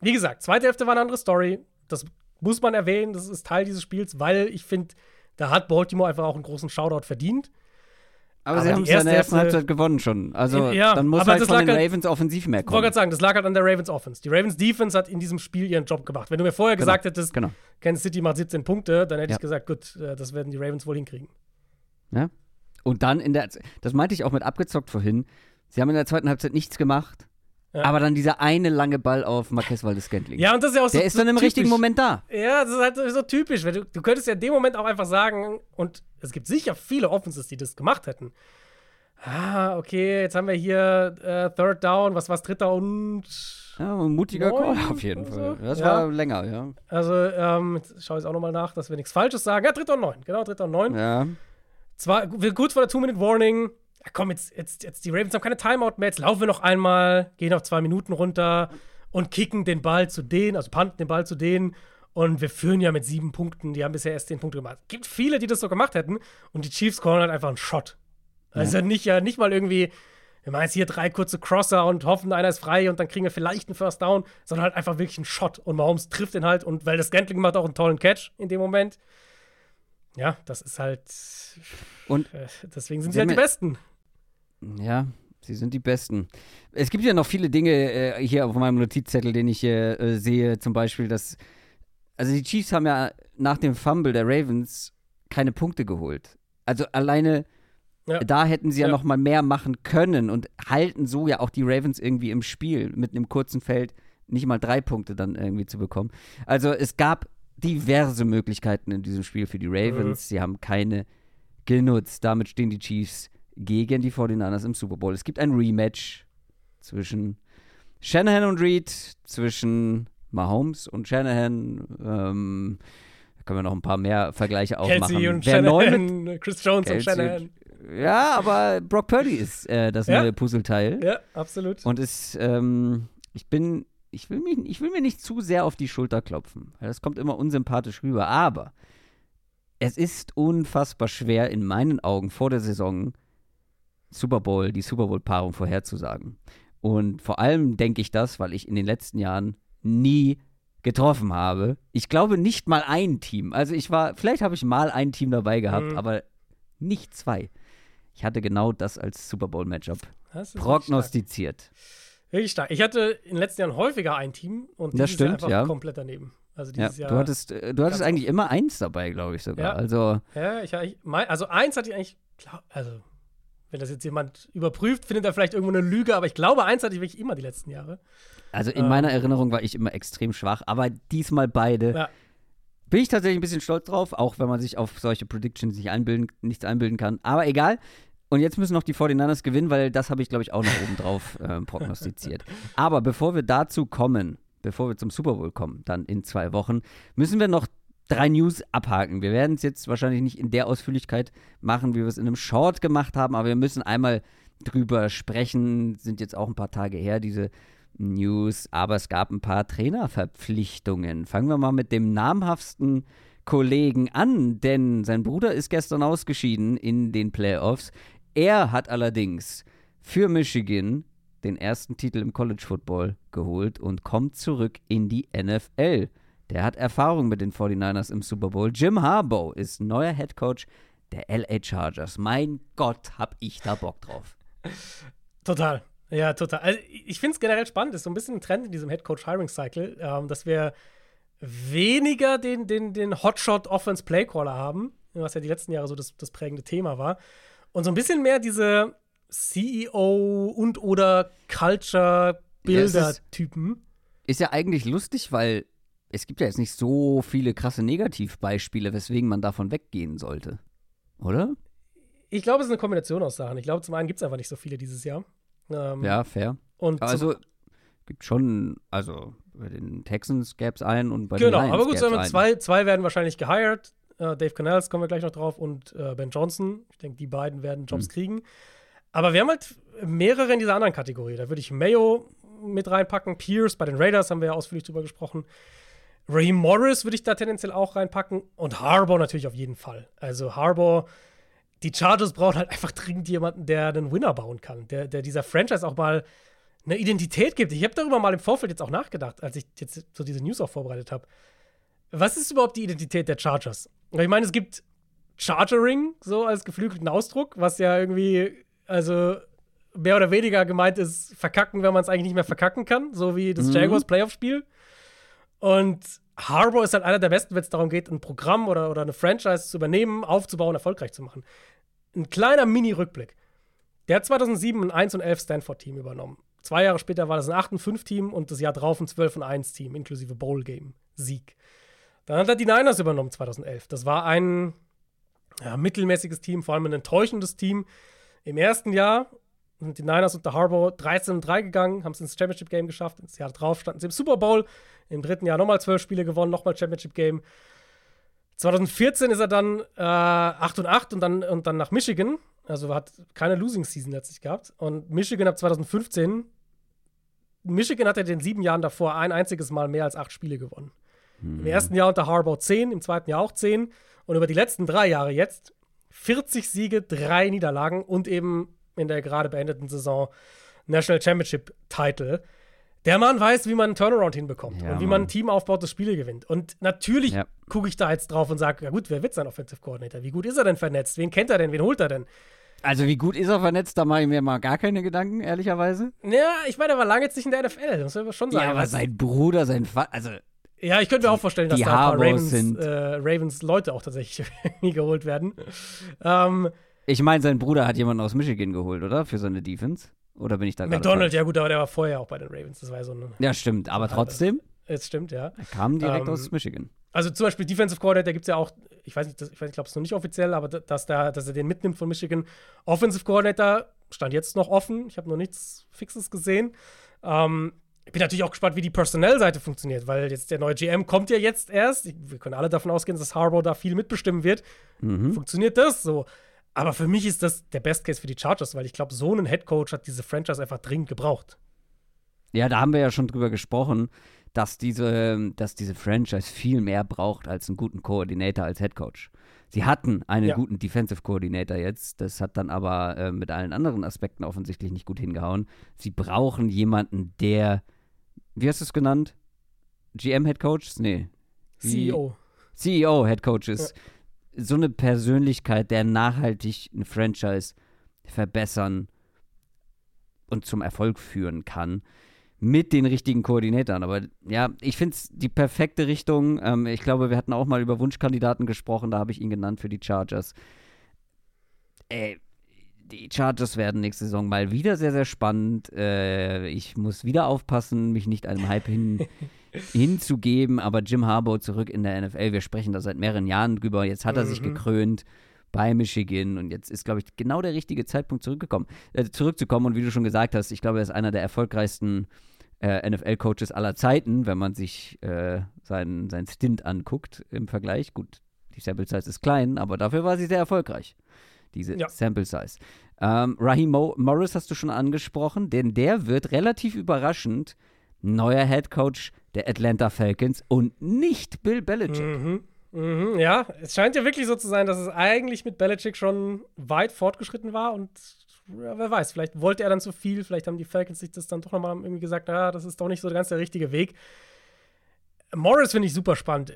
wie gesagt, zweite Hälfte war eine andere Story. Das muss man erwähnen. Das ist Teil dieses Spiels, weil ich finde, da hat Baltimore einfach auch einen großen Shoutout verdient. Aber, aber sie haben es in der ersten Halbzeit gewonnen schon. Also ja, dann muss halt von den halt, Ravens offensiv mehr kommen. Ich wollte gerade sagen, das lag halt an der Ravens Offense. Die Ravens Defense hat in diesem Spiel ihren Job gemacht. Wenn du mir vorher genau. gesagt hättest, genau. Kansas City macht 17 Punkte, dann hätte ja. ich gesagt, gut, äh, das werden die Ravens wohl hinkriegen. Ja. Und dann in der, das meinte ich auch mit abgezockt vorhin, sie haben in der zweiten Halbzeit nichts gemacht. Aber dann dieser eine lange Ball auf Marquez Valdes Scantling. Ja, und das ist ja auch so Der ist dann im typisch. richtigen Moment da. Ja, das ist halt so typisch. Du, du könntest ja in dem Moment auch einfach sagen, und es gibt sicher viele Offenses, die das gemacht hätten. Ah, okay, jetzt haben wir hier äh, Third Down, was war's, dritter und. Ja, ein mutiger Call auf jeden Fall. Das ja. war länger, ja. Also, ähm, jetzt schaue ich auch nochmal nach, dass wir nichts Falsches sagen. Ja, dritter und neun, genau, dritter und neun. Ja. Zwar kurz vor der Two-Minute-Warning ja, komm, jetzt, jetzt, jetzt, die Ravens haben keine Timeout mehr, jetzt laufen wir noch einmal, gehen auf zwei Minuten runter und kicken den Ball zu denen, also panten den Ball zu denen. Und wir führen ja mit sieben Punkten, die haben bisher erst zehn Punkte gemacht. Es gibt viele, die das so gemacht hätten und die Chiefs callen halt einfach einen Shot. Also ja. nicht, ja, nicht mal irgendwie, wir machen jetzt hier drei kurze Crosser und hoffen, einer ist frei und dann kriegen wir vielleicht einen First Down, sondern halt einfach wirklich einen Shot. Und Mahomes trifft den halt und weil das Gantling macht auch einen tollen Catch in dem Moment. Ja, das ist halt. Und äh, deswegen sind sie halt die Besten. Ja, sie sind die Besten. Es gibt ja noch viele Dinge äh, hier auf meinem Notizzettel, den ich hier äh, sehe. Zum Beispiel, dass. Also, die Chiefs haben ja nach dem Fumble der Ravens keine Punkte geholt. Also, alleine Ja. Da hätten sie ja, ja. noch mal mehr machen können und halten so ja auch die Ravens irgendwie im Spiel mit einem kurzen Feld nicht mal drei Punkte dann irgendwie zu bekommen. Also es gab diverse Möglichkeiten in diesem Spiel für die Ravens. Mhm. Sie haben keine genutzt. Damit stehen die Chiefs gegen die 49ers im Super Bowl. Es gibt ein Rematch zwischen Shanahan und Reed, zwischen Mahomes und Shanahan. Ähm, da können wir noch ein paar mehr Vergleiche aufmachen. Kelsey und Wer Shanahan, mit, [laughs] Chris Jones Kelsey und Shanahan. Ja, aber Brock Purdy ist äh, das ja? neue Puzzleteil. Ja, absolut. Und ist, ähm, ich bin, ich will, mich, ich will mir nicht zu sehr auf die Schulter klopfen, weil das kommt immer unsympathisch rüber. Aber es ist unfassbar schwer in meinen Augen vor der Saison Super Bowl, die Super Bowl-Paarung vorherzusagen. Und vor allem denke ich das, weil ich in den letzten Jahren nie getroffen habe. Ich glaube nicht mal ein Team. Also ich war, vielleicht habe ich mal ein Team dabei gehabt, mhm. aber nicht zwei. Ich hatte genau das als Super Bowl-Matchup prognostiziert. Wirklich stark. Ich hatte in den letzten Jahren häufiger ein Team und das stimmt, einfach ja. komplett daneben. Also dieses ja, Jahr. Du hattest, äh, du hattest eigentlich immer eins dabei, glaube ich sogar. Ja, also, ja ich, ich, also eins hatte ich eigentlich, also wenn das jetzt jemand überprüft, findet er vielleicht irgendwo eine Lüge, aber ich glaube, eins hatte ich wirklich immer die letzten Jahre. Also in ähm, meiner Erinnerung war ich immer extrem schwach, aber diesmal beide. Ja. Bin ich tatsächlich ein bisschen stolz drauf, auch wenn man sich auf solche Predictions nicht einbilden, nichts einbilden kann. Aber egal. Und jetzt müssen noch die 49ers gewinnen, weil das habe ich, glaube ich, auch noch oben drauf [laughs] äh, prognostiziert. Aber bevor wir dazu kommen, bevor wir zum Super Bowl kommen, dann in zwei Wochen, müssen wir noch drei News abhaken. Wir werden es jetzt wahrscheinlich nicht in der Ausführlichkeit machen, wie wir es in einem Short gemacht haben, aber wir müssen einmal drüber sprechen. Sind jetzt auch ein paar Tage her, diese News, aber es gab ein paar Trainerverpflichtungen. Fangen wir mal mit dem namhaftesten Kollegen an, denn sein Bruder ist gestern ausgeschieden in den Playoffs. Er hat allerdings für Michigan den ersten Titel im College Football geholt und kommt zurück in die NFL. Der hat Erfahrung mit den 49ers im Super Bowl. Jim Harbaugh ist neuer Head Coach der LA Chargers. Mein Gott, hab ich da Bock drauf. Total. Ja, total. Also ich finde es generell spannend. Ist so ein bisschen ein Trend in diesem Head Coach Hiring Cycle, ähm, dass wir weniger den, den, den Hotshot Offense Playcaller haben, was ja die letzten Jahre so das, das prägende Thema war. Und so ein bisschen mehr diese CEO und oder Culture Builder Typen. Ja, ist, ist ja eigentlich lustig, weil es gibt ja jetzt nicht so viele krasse Negativbeispiele, weswegen man davon weggehen sollte. Oder? Ich glaube, es ist eine Kombination aus Sachen. Ich glaube, zum einen gibt es einfach nicht so viele dieses Jahr. Ähm, ja, fair. Und also gibt schon, also bei den Texans gäbe es einen und bei genau, den Lions aber gut, sondern zwei, zwei werden wahrscheinlich gehired. Uh, Dave Canals kommen wir gleich noch drauf und uh, Ben Johnson. Ich denke, die beiden werden Jobs mhm. kriegen. Aber wir haben halt mehrere in dieser anderen Kategorie. Da würde ich Mayo mit reinpacken, Pierce bei den Raiders haben wir ja ausführlich drüber gesprochen. Raheem Morris würde ich da tendenziell auch reinpacken und Harbour natürlich auf jeden Fall. Also Harbour, die Chargers brauchen halt einfach dringend jemanden, der einen Winner bauen kann, der, der dieser Franchise auch mal eine Identität gibt. Ich habe darüber mal im Vorfeld jetzt auch nachgedacht, als ich jetzt so diese News auch vorbereitet habe. Was ist überhaupt die Identität der Chargers? Ich meine, es gibt Chargering, so als geflügelten Ausdruck, was ja irgendwie, also mehr oder weniger gemeint ist, verkacken, wenn man es eigentlich nicht mehr verkacken kann, so wie das mhm. Jaguars Playoff-Spiel. Und Harbour ist halt einer der besten, wenn es darum geht, ein Programm oder, oder eine Franchise zu übernehmen, aufzubauen, erfolgreich zu machen. Ein kleiner Mini-Rückblick. Der hat 2007 ein 1 und 11 Stanford-Team übernommen. Zwei Jahre später war das ein 8 und 5 Team und das Jahr drauf ein 12 und 1 Team, inklusive Bowl-Game-Sieg. Dann hat er die Niners übernommen 2011. Das war ein ja, mittelmäßiges Team, vor allem ein enttäuschendes Team. Im ersten Jahr sind die Niners unter Harbour 13 und 3 gegangen, haben es ins Championship-Game geschafft. Das Jahr drauf standen sie im Super Bowl. Im dritten Jahr nochmal zwölf Spiele gewonnen, nochmal Championship Game. 2014 ist er dann äh, 8 und 8 und dann, und dann nach Michigan. Also hat keine Losing Season letztlich gehabt. Und Michigan ab 2015. Michigan hat er den sieben Jahren davor ein einziges Mal mehr als acht Spiele gewonnen. Mhm. Im ersten Jahr unter Harbaugh 10, im zweiten Jahr auch 10. Und über die letzten drei Jahre jetzt 40 Siege, drei Niederlagen und eben in der gerade beendeten Saison National Championship Title. Der Mann weiß, wie man einen Turnaround hinbekommt ja, und wie man ein Team aufbaut, das Spiele gewinnt. Und natürlich ja. gucke ich da jetzt drauf und sage, ja gut, wer wird sein Offensive Coordinator? Wie gut ist er denn vernetzt? Wen kennt er denn? Wen holt er denn? Also wie gut ist er vernetzt, da mache ich mir mal gar keine Gedanken, ehrlicherweise. Ja, ich meine, er war lange jetzt nicht in der NFL, das muss man schon sagen. Ja, aber sein Bruder, sein Vater, also ja, ich könnte mir auch vorstellen, dass da ein paar Ravens, äh, Ravens, Leute auch tatsächlich [laughs] geholt werden. Ähm, Ich meine, sein Bruder hat jemanden aus Michigan geholt, oder? Für seine Defense. Oder bin ich da McDonald, ja gut, aber der war vorher auch bei den Ravens. Das war ja so eine. Ja, stimmt, aber trotzdem. Es stimmt, ja. Er kam direkt Ähm, aus Michigan. Also zum Beispiel Defensive Coordinator gibt es ja auch, ich weiß nicht, das, ich, weiß, ich glaube es ist noch nicht offiziell, aber da- dass, der, dass er den mitnimmt von Michigan. Offensive Coordinator stand jetzt noch offen. Ich habe noch nichts Fixes gesehen. Ähm, ich bin natürlich auch gespannt, wie die Personellseite funktioniert, weil jetzt der neue GM kommt ja jetzt erst. Wir können alle davon ausgehen, dass Harbaugh da viel mitbestimmen wird. Mhm. Funktioniert das so? Aber für mich ist das der Best Case für die Chargers, weil ich glaube, so einen Head Coach hat diese Franchise einfach dringend gebraucht. Ja, da haben wir ja schon drüber gesprochen, dass diese, dass diese Franchise viel mehr braucht als einen guten Koordinator als Head Coach. Sie hatten einen Ja. guten Defensive Coordinator jetzt, das hat dann aber äh, mit allen anderen Aspekten offensichtlich nicht gut hingehauen. Sie brauchen jemanden, der, wie hast du es genannt? GM Head Coach? Nee. CEO. CEO Head Coaches. So eine Persönlichkeit, der nachhaltig eine Franchise verbessern und zum Erfolg führen kann. Mit den richtigen Koordinatoren. Aber ja, ich finde es die perfekte Richtung. Ähm, ich glaube, wir hatten auch mal über Wunschkandidaten gesprochen. Da habe ich ihn genannt für die Chargers. Ey, die Chargers werden nächste Saison mal wieder sehr, sehr spannend. Äh, ich muss wieder aufpassen, mich nicht einem Hype hin, [laughs] hinzugeben. Aber Jim Harbaugh zurück in der NFL. Wir sprechen da seit mehreren Jahren drüber. Jetzt hat er sich Mhm. gekrönt bei Michigan und jetzt ist, glaube ich, genau der richtige Zeitpunkt zurückgekommen, äh, zurückzukommen. Und wie du schon gesagt hast, ich glaube, er ist einer der erfolgreichsten äh, NFL-Coaches aller Zeiten, wenn man sich äh, seinen, seinen Stint anguckt im Vergleich. Gut, die Sample Size ist klein, aber dafür war sie sehr erfolgreich, diese Ja. Sample Size. Ähm, Raheem Mo Morris hast du schon angesprochen, denn der wird relativ überraschend neuer Head Coach der Atlanta Falcons und nicht Bill Belichick. Mhm. Mhm, ja, es scheint ja wirklich so zu sein, dass es eigentlich mit Belichick schon weit fortgeschritten war und ja, wer weiß, vielleicht wollte er dann zu viel, vielleicht haben die Falcons sich das dann doch nochmal irgendwie gesagt, na, das ist doch nicht so ganz der richtige Weg. Morris finde ich super spannend.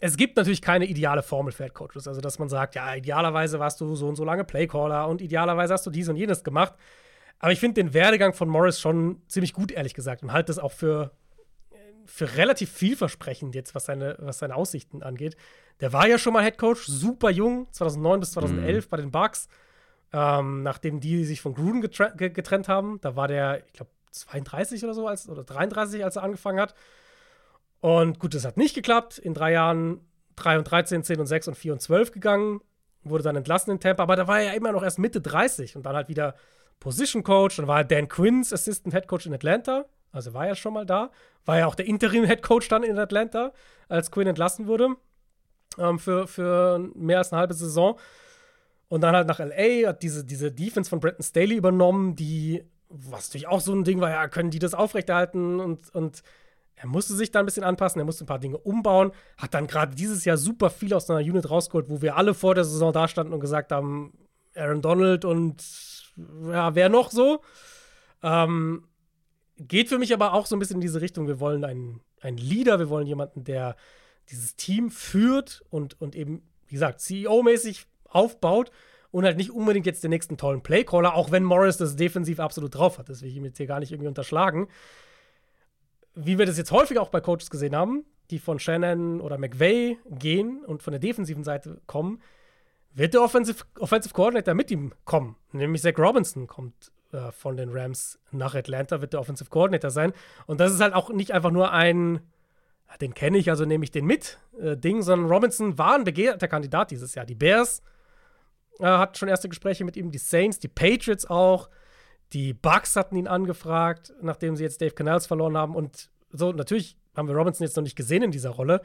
Es gibt natürlich keine ideale Formel für Head Coaches, also dass man sagt, ja, idealerweise warst du so und so lange Playcaller und idealerweise hast du dies und jenes gemacht. Aber ich finde den Werdegang von Morris schon ziemlich gut, ehrlich gesagt, und halte das auch für für relativ vielversprechend jetzt, was seine, was seine Aussichten angeht. Der war ja schon mal Head Coach, super jung, 2009 bis 2011 bei den Bucks. Ähm, nachdem die sich von Gruden getre- ge- getrennt haben, da war der, ich glaube, 32 oder so, als, oder 33, als er angefangen hat. Und gut, das hat nicht geklappt. In drei Jahren 3 und 13, 10 und 6 und 4 und 12 gegangen. Wurde dann entlassen in Tampa, aber da war er ja immer noch erst Mitte 30 und dann halt wieder Position Coach. Dann war er Dan Quinns Assistant Head Coach in Atlanta. Also war er schon mal da. War ja auch der Interim Head Coach dann in Atlanta, als Quinn entlassen wurde. Ähm, für, für mehr als eine halbe Saison. Und dann halt nach LA, hat diese, diese Defense von Bretton Staley übernommen, die, was natürlich auch so ein Ding war, ja, können die das aufrechterhalten und, und er musste sich da ein bisschen anpassen, er musste ein paar Dinge umbauen, hat dann gerade dieses Jahr super viel aus einer Unit rausgeholt, wo wir alle vor der Saison da standen und gesagt haben, Aaron Donald und ja, wer noch so? Ähm, geht für mich aber auch so ein bisschen in diese Richtung, wir wollen einen, einen Leader, wir wollen jemanden, der dieses Team führt und, und eben, wie gesagt, CEO-mäßig aufbaut und halt nicht unbedingt jetzt den nächsten tollen Playcaller, auch wenn Morris das defensiv absolut drauf hat. Das will ich ihm jetzt hier gar nicht irgendwie unterschlagen. Wie wir das jetzt häufig auch bei Coaches gesehen haben, die von Shannon oder McVay gehen und von der defensiven Seite kommen, wird der Offensive, Offensive Coordinator mit ihm kommen. Nämlich Zach Robinson kommt äh, von den Rams nach Atlanta, wird der Offensive Coordinator sein. Und das ist halt auch nicht einfach nur ein, den kenne ich, also nehme ich den mit, äh, Ding, sondern Robinson war ein begehrter Kandidat dieses Jahr. Die Bears äh, hatten schon erste Gespräche mit ihm, die Saints, die Patriots auch. Die Bucks hatten ihn angefragt, nachdem sie jetzt Dave Canals verloren haben. Und so, natürlich haben wir Robinson jetzt noch nicht gesehen in dieser Rolle.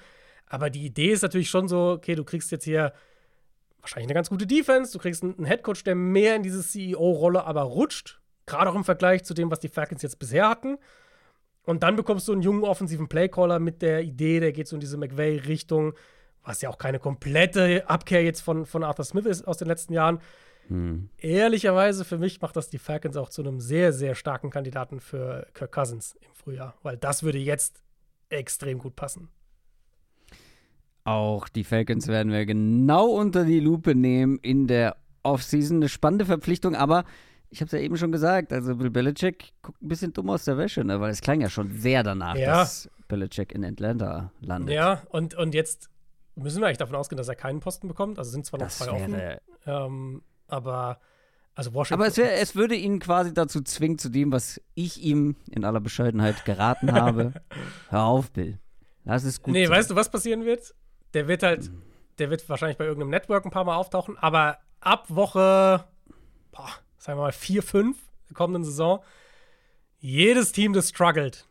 Aber die Idee ist natürlich schon so: okay, du kriegst jetzt hier wahrscheinlich eine ganz gute Defense, du kriegst einen Headcoach, der mehr in diese CEO-Rolle aber rutscht. Gerade auch im Vergleich zu dem, was die Falcons jetzt bisher hatten. Und dann bekommst du einen jungen offensiven Playcaller mit der Idee, der geht so in diese McVay-Richtung, was ja auch keine komplette Abkehr jetzt von, von Arthur Smith ist aus den letzten Jahren. Hm. Ehrlicherweise, für mich macht das die Falcons auch zu einem sehr, sehr starken Kandidaten für Kirk Cousins im Frühjahr, weil das würde jetzt extrem gut passen. Auch die Falcons werden wir genau unter die Lupe nehmen in der Offseason. Eine spannende Verpflichtung, aber ich habe es ja eben schon gesagt, also Bill Belichick guckt ein bisschen dumm aus der Wäsche, ne? weil es klang ja schon sehr danach, Ja. dass Belichick in Atlanta landet. Ja, und, und jetzt müssen wir eigentlich davon ausgehen, dass er keinen Posten bekommt. Also sind zwar noch das zwei offen. Ähm, aber also Washington. Aber es, wär, es würde ihn quasi dazu zwingen, zu dem, was ich ihm in aller Bescheidenheit geraten habe. [laughs] Hör auf, Bill. Lass es gut Nee, sein. weißt du, was passieren wird? Der wird halt, der wird wahrscheinlich bei irgendeinem Network ein paar Mal auftauchen, aber ab Woche, boah, sagen wir mal, 4, 5 der kommenden Saison, jedes Team, das struggelt,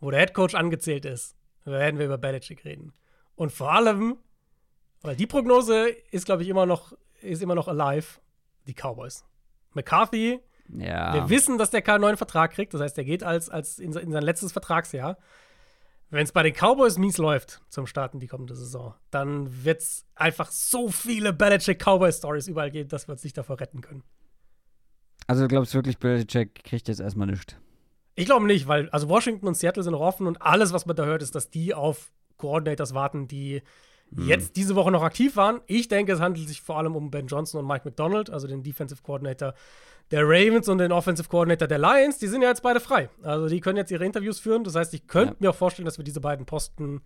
wo der Headcoach angezählt ist, werden wir über Belichick reden. Und vor allem, weil die Prognose ist, glaube ich, immer noch, ist immer noch alive, die Cowboys. McCarthy, Ja. wir wissen, dass der keinen neuen Vertrag kriegt. Das heißt, er geht als, als in, in sein letztes Vertragsjahr. Wenn es bei den Cowboys mies läuft zum Starten die kommende Saison, dann wird es einfach so viele Belichick-Cowboy-Stories überall geben, dass wir uns nicht davor retten können. Also du glaubst wirklich, Belichick kriegt jetzt erstmal nichts. Ich glaube nicht, weil also Washington und Seattle sind noch offen und alles, was man da hört, ist, dass die auf Coordinators warten, die jetzt diese Woche noch aktiv waren. Ich denke, es handelt sich vor allem um Ben Johnson und Mike McDonald, also den Defensive Coordinator der Ravens und den Offensive Coordinator der Lions. Die sind ja jetzt beide frei. Also die können jetzt ihre Interviews führen. Das heißt, ich könnte Ja. mir auch vorstellen, dass wir diese beiden Posten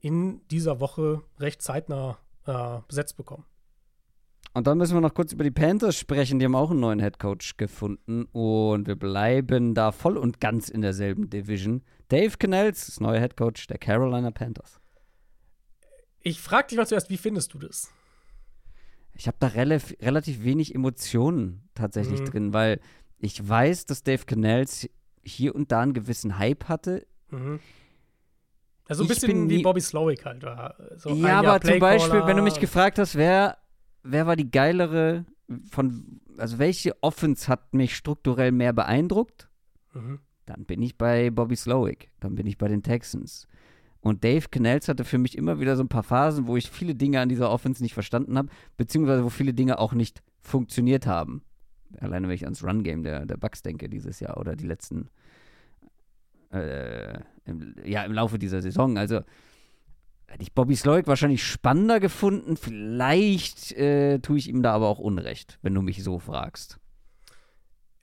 in dieser Woche recht zeitnah äh, besetzt bekommen. Und dann müssen wir noch kurz über die Panthers sprechen. Die haben auch einen neuen Headcoach gefunden. Und wir bleiben da voll und ganz in derselben Division. Dave Canals ist neuer Headcoach der Carolina Panthers. Ich frage dich mal zuerst, wie findest du das? Ich habe da relaf relativ wenig Emotionen tatsächlich Mhm. drin, weil ich weiß, dass Dave Canals hier und da einen gewissen Hype hatte. Mhm. Also ein Ich bisschen wie Bobby Slowick halt war. So ja, aber zum Beispiel, wenn du mich gefragt hast, wer, wer war die geilere von, also welche Offense hat mich strukturell mehr beeindruckt? Mhm. Dann bin ich bei Bobby Slowick, dann bin ich bei den Texans. Und Dave Canals hatte für mich immer wieder so ein paar Phasen, wo ich viele Dinge an dieser Offense nicht verstanden habe, beziehungsweise wo viele Dinge auch nicht funktioniert haben. Alleine wenn ich ans Run-Game der, der Bucks denke dieses Jahr oder die letzten, äh, im, ja, im Laufe dieser Saison. Also hätte ich Bobby Slowick wahrscheinlich spannender gefunden. Vielleicht äh, tue ich ihm da aber auch Unrecht, wenn du mich so fragst.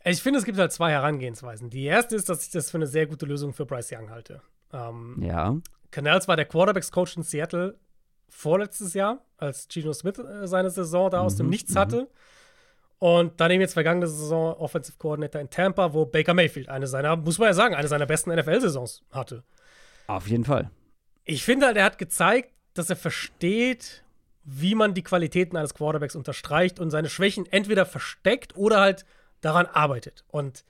Ich finde, es gibt halt zwei Herangehensweisen. Die erste ist, dass ich das für eine sehr gute Lösung für Bryce Young halte. Ähm, Ja. Canals war der Quarterbacks-Coach in Seattle vorletztes Jahr, als Geno Smith äh, seine Saison da aus dem Mhm, Nichts mhm. hatte. Und dann eben jetzt vergangene Saison Offensive Coordinator in Tampa, wo Baker Mayfield eine seiner, muss man ja sagen, eine seiner besten NFL-Saisons hatte. Auf jeden Fall. Ich finde halt, er hat gezeigt, dass er versteht, wie man die Qualitäten eines Quarterbacks unterstreicht und seine Schwächen entweder versteckt oder halt daran arbeitet. Und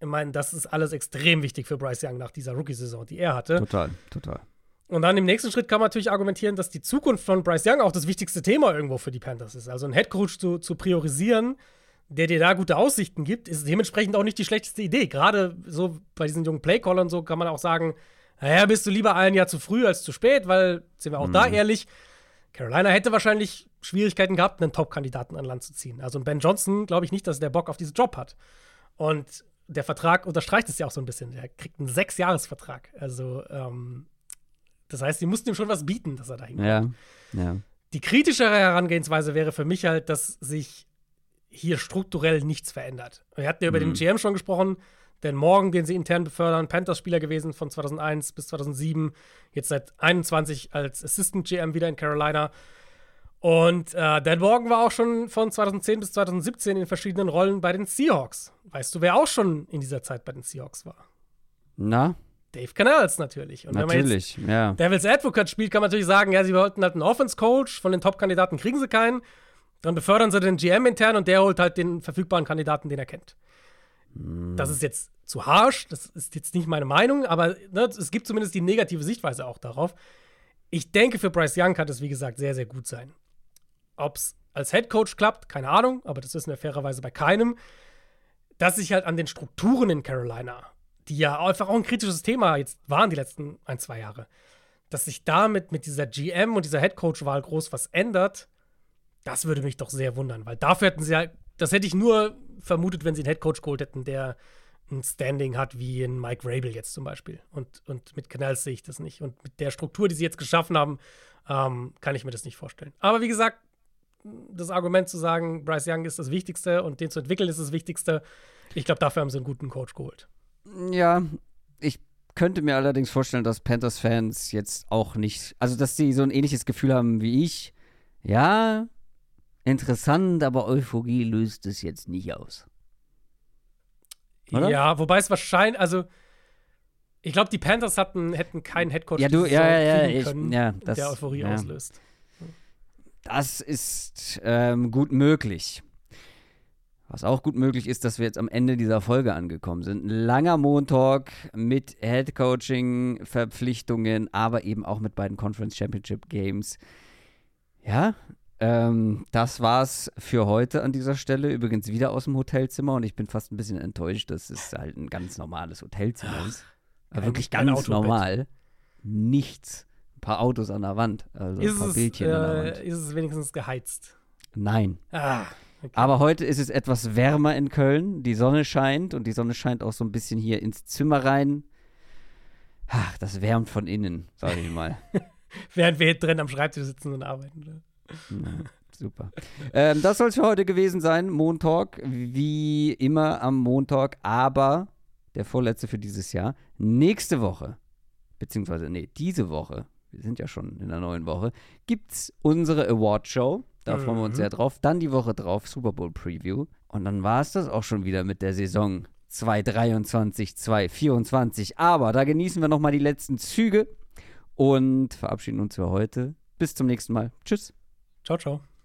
ich meine, das ist alles extrem wichtig für Bryce Young nach dieser Rookie-Saison, die er hatte. Total, total. Und dann im nächsten Schritt kann man natürlich argumentieren, dass die Zukunft von Bryce Young auch das wichtigste Thema irgendwo für die Panthers ist. Also einen Headcoach zu, zu priorisieren, der dir da gute Aussichten gibt, ist dementsprechend auch nicht die schlechteste Idee. Gerade so bei diesen jungen Playcallern so kann man auch sagen, naja, bist du lieber ein Jahr zu früh als zu spät, weil, sind wir auch da ehrlich, Carolina hätte wahrscheinlich Schwierigkeiten gehabt, einen Top-Kandidaten an Land zu ziehen. Also ein Ben Johnson glaube ich nicht, dass der Bock auf diesen Job hat. Und der Vertrag unterstreicht es ja auch so ein bisschen. Der kriegt einen Sechs-Jahres-Vertrag. Also, ähm, das heißt, die mussten ihm schon was bieten, dass er da hinkommt. Ja, ja. Die kritischere Herangehensweise wäre für mich halt, dass sich hier strukturell nichts verändert. Wir hatten ja über den GM schon gesprochen, denn morgen, den sie intern befördern, Panthers-Spieler gewesen von 2001 bis 2007, jetzt seit 21 als Assistant GM wieder in Carolina. Und äh, Dan Morgan war auch schon von 2010 bis 2017 in verschiedenen Rollen bei den Seahawks. Weißt du, wer auch schon in dieser Zeit bei den Seahawks war? Na, Dave Canals natürlich. Und wenn man jetzt natürlich, ja. Devil's Advocate spielt, kann man natürlich sagen, ja, sie wollten halt einen Offense-Coach, von den Top-Kandidaten kriegen sie keinen. Dann befördern sie den GM intern und der holt halt den verfügbaren Kandidaten, den er kennt. Das ist jetzt zu harsch, das ist jetzt nicht meine Meinung, aber ne, es gibt zumindest die negative Sichtweise auch darauf. Ich denke, für Bryce Young kann das, wie gesagt, sehr, sehr gut sein. Ob es als Head Coach klappt, keine Ahnung, aber das wissen wir fairerweise bei keinem. Dass sich halt an den Strukturen in Carolina, die ja einfach auch ein kritisches Thema jetzt waren die letzten ein, zwei Jahre, dass sich damit mit dieser GM und dieser Head Coach-Wahl groß was ändert, das würde mich doch sehr wundern, weil dafür hätten sie ja, das hätte ich nur vermutet, wenn sie einen Head Coach geholt hätten, der ein Standing hat wie ein Mike Rabel jetzt zum Beispiel. Und, und mit Canals sehe ich das nicht. Und mit der Struktur, die sie jetzt geschaffen haben, ähm, kann ich mir das nicht vorstellen. Aber wie gesagt, das Argument zu sagen, Bryce Young ist das Wichtigste und den zu entwickeln ist das Wichtigste, ich glaube, dafür haben sie einen guten Coach geholt. Ja, ich könnte mir allerdings vorstellen, dass Panthers-Fans jetzt auch nicht, also dass sie so ein ähnliches Gefühl haben wie ich. Ja, interessant, aber Euphorie löst es jetzt nicht aus. Oder? Ja, wobei es wahrscheinlich, also ich glaube, die Panthers hatten, hätten keinen Headcoach ja, du, ja, ja, ja, können, ich, ja, das, der Euphorie ja. auslöst. Das ist ähm, gut möglich. Was auch gut möglich ist, dass wir jetzt am Ende dieser Folge angekommen sind. Ein langer Montag mit Headcoaching, Verpflichtungen, aber eben auch mit beiden Conference Championship Games. Ja, ähm, das war's für heute an dieser Stelle. Übrigens wieder aus dem Hotelzimmer und ich bin fast ein bisschen enttäuscht, dass es halt ein ganz normales Hotelzimmer ist. Kein, wirklich ganz normal. Nichts. Ein paar Autos an der Wand. Also ist ein paar es, Bildchen äh, an der Wand. Ist es wenigstens geheizt? Nein. Ah, okay. Aber heute ist es etwas wärmer in Köln. Die Sonne scheint und die Sonne scheint auch so ein bisschen hier ins Zimmer rein. Ach, das wärmt von innen, sage ich mal. [laughs] Während wir hier drin am Schreibtisch sitzen und arbeiten. Ja, super. ähm, das soll es für heute gewesen sein. Montag, wie immer am Montag, aber der vorletzte für dieses Jahr. Nächste Woche, beziehungsweise, nee, diese Woche, wir sind ja schon in der neuen Woche, gibt es unsere Award-Show. Da freuen wir uns Mhm. sehr drauf. Dann die Woche drauf Super Bowl Preview. Und dann war es das auch schon wieder mit der Saison 2023, 2024. Aber da genießen wir nochmal die letzten Züge und verabschieden uns für heute. Bis zum nächsten Mal. Tschüss. Ciao, ciao.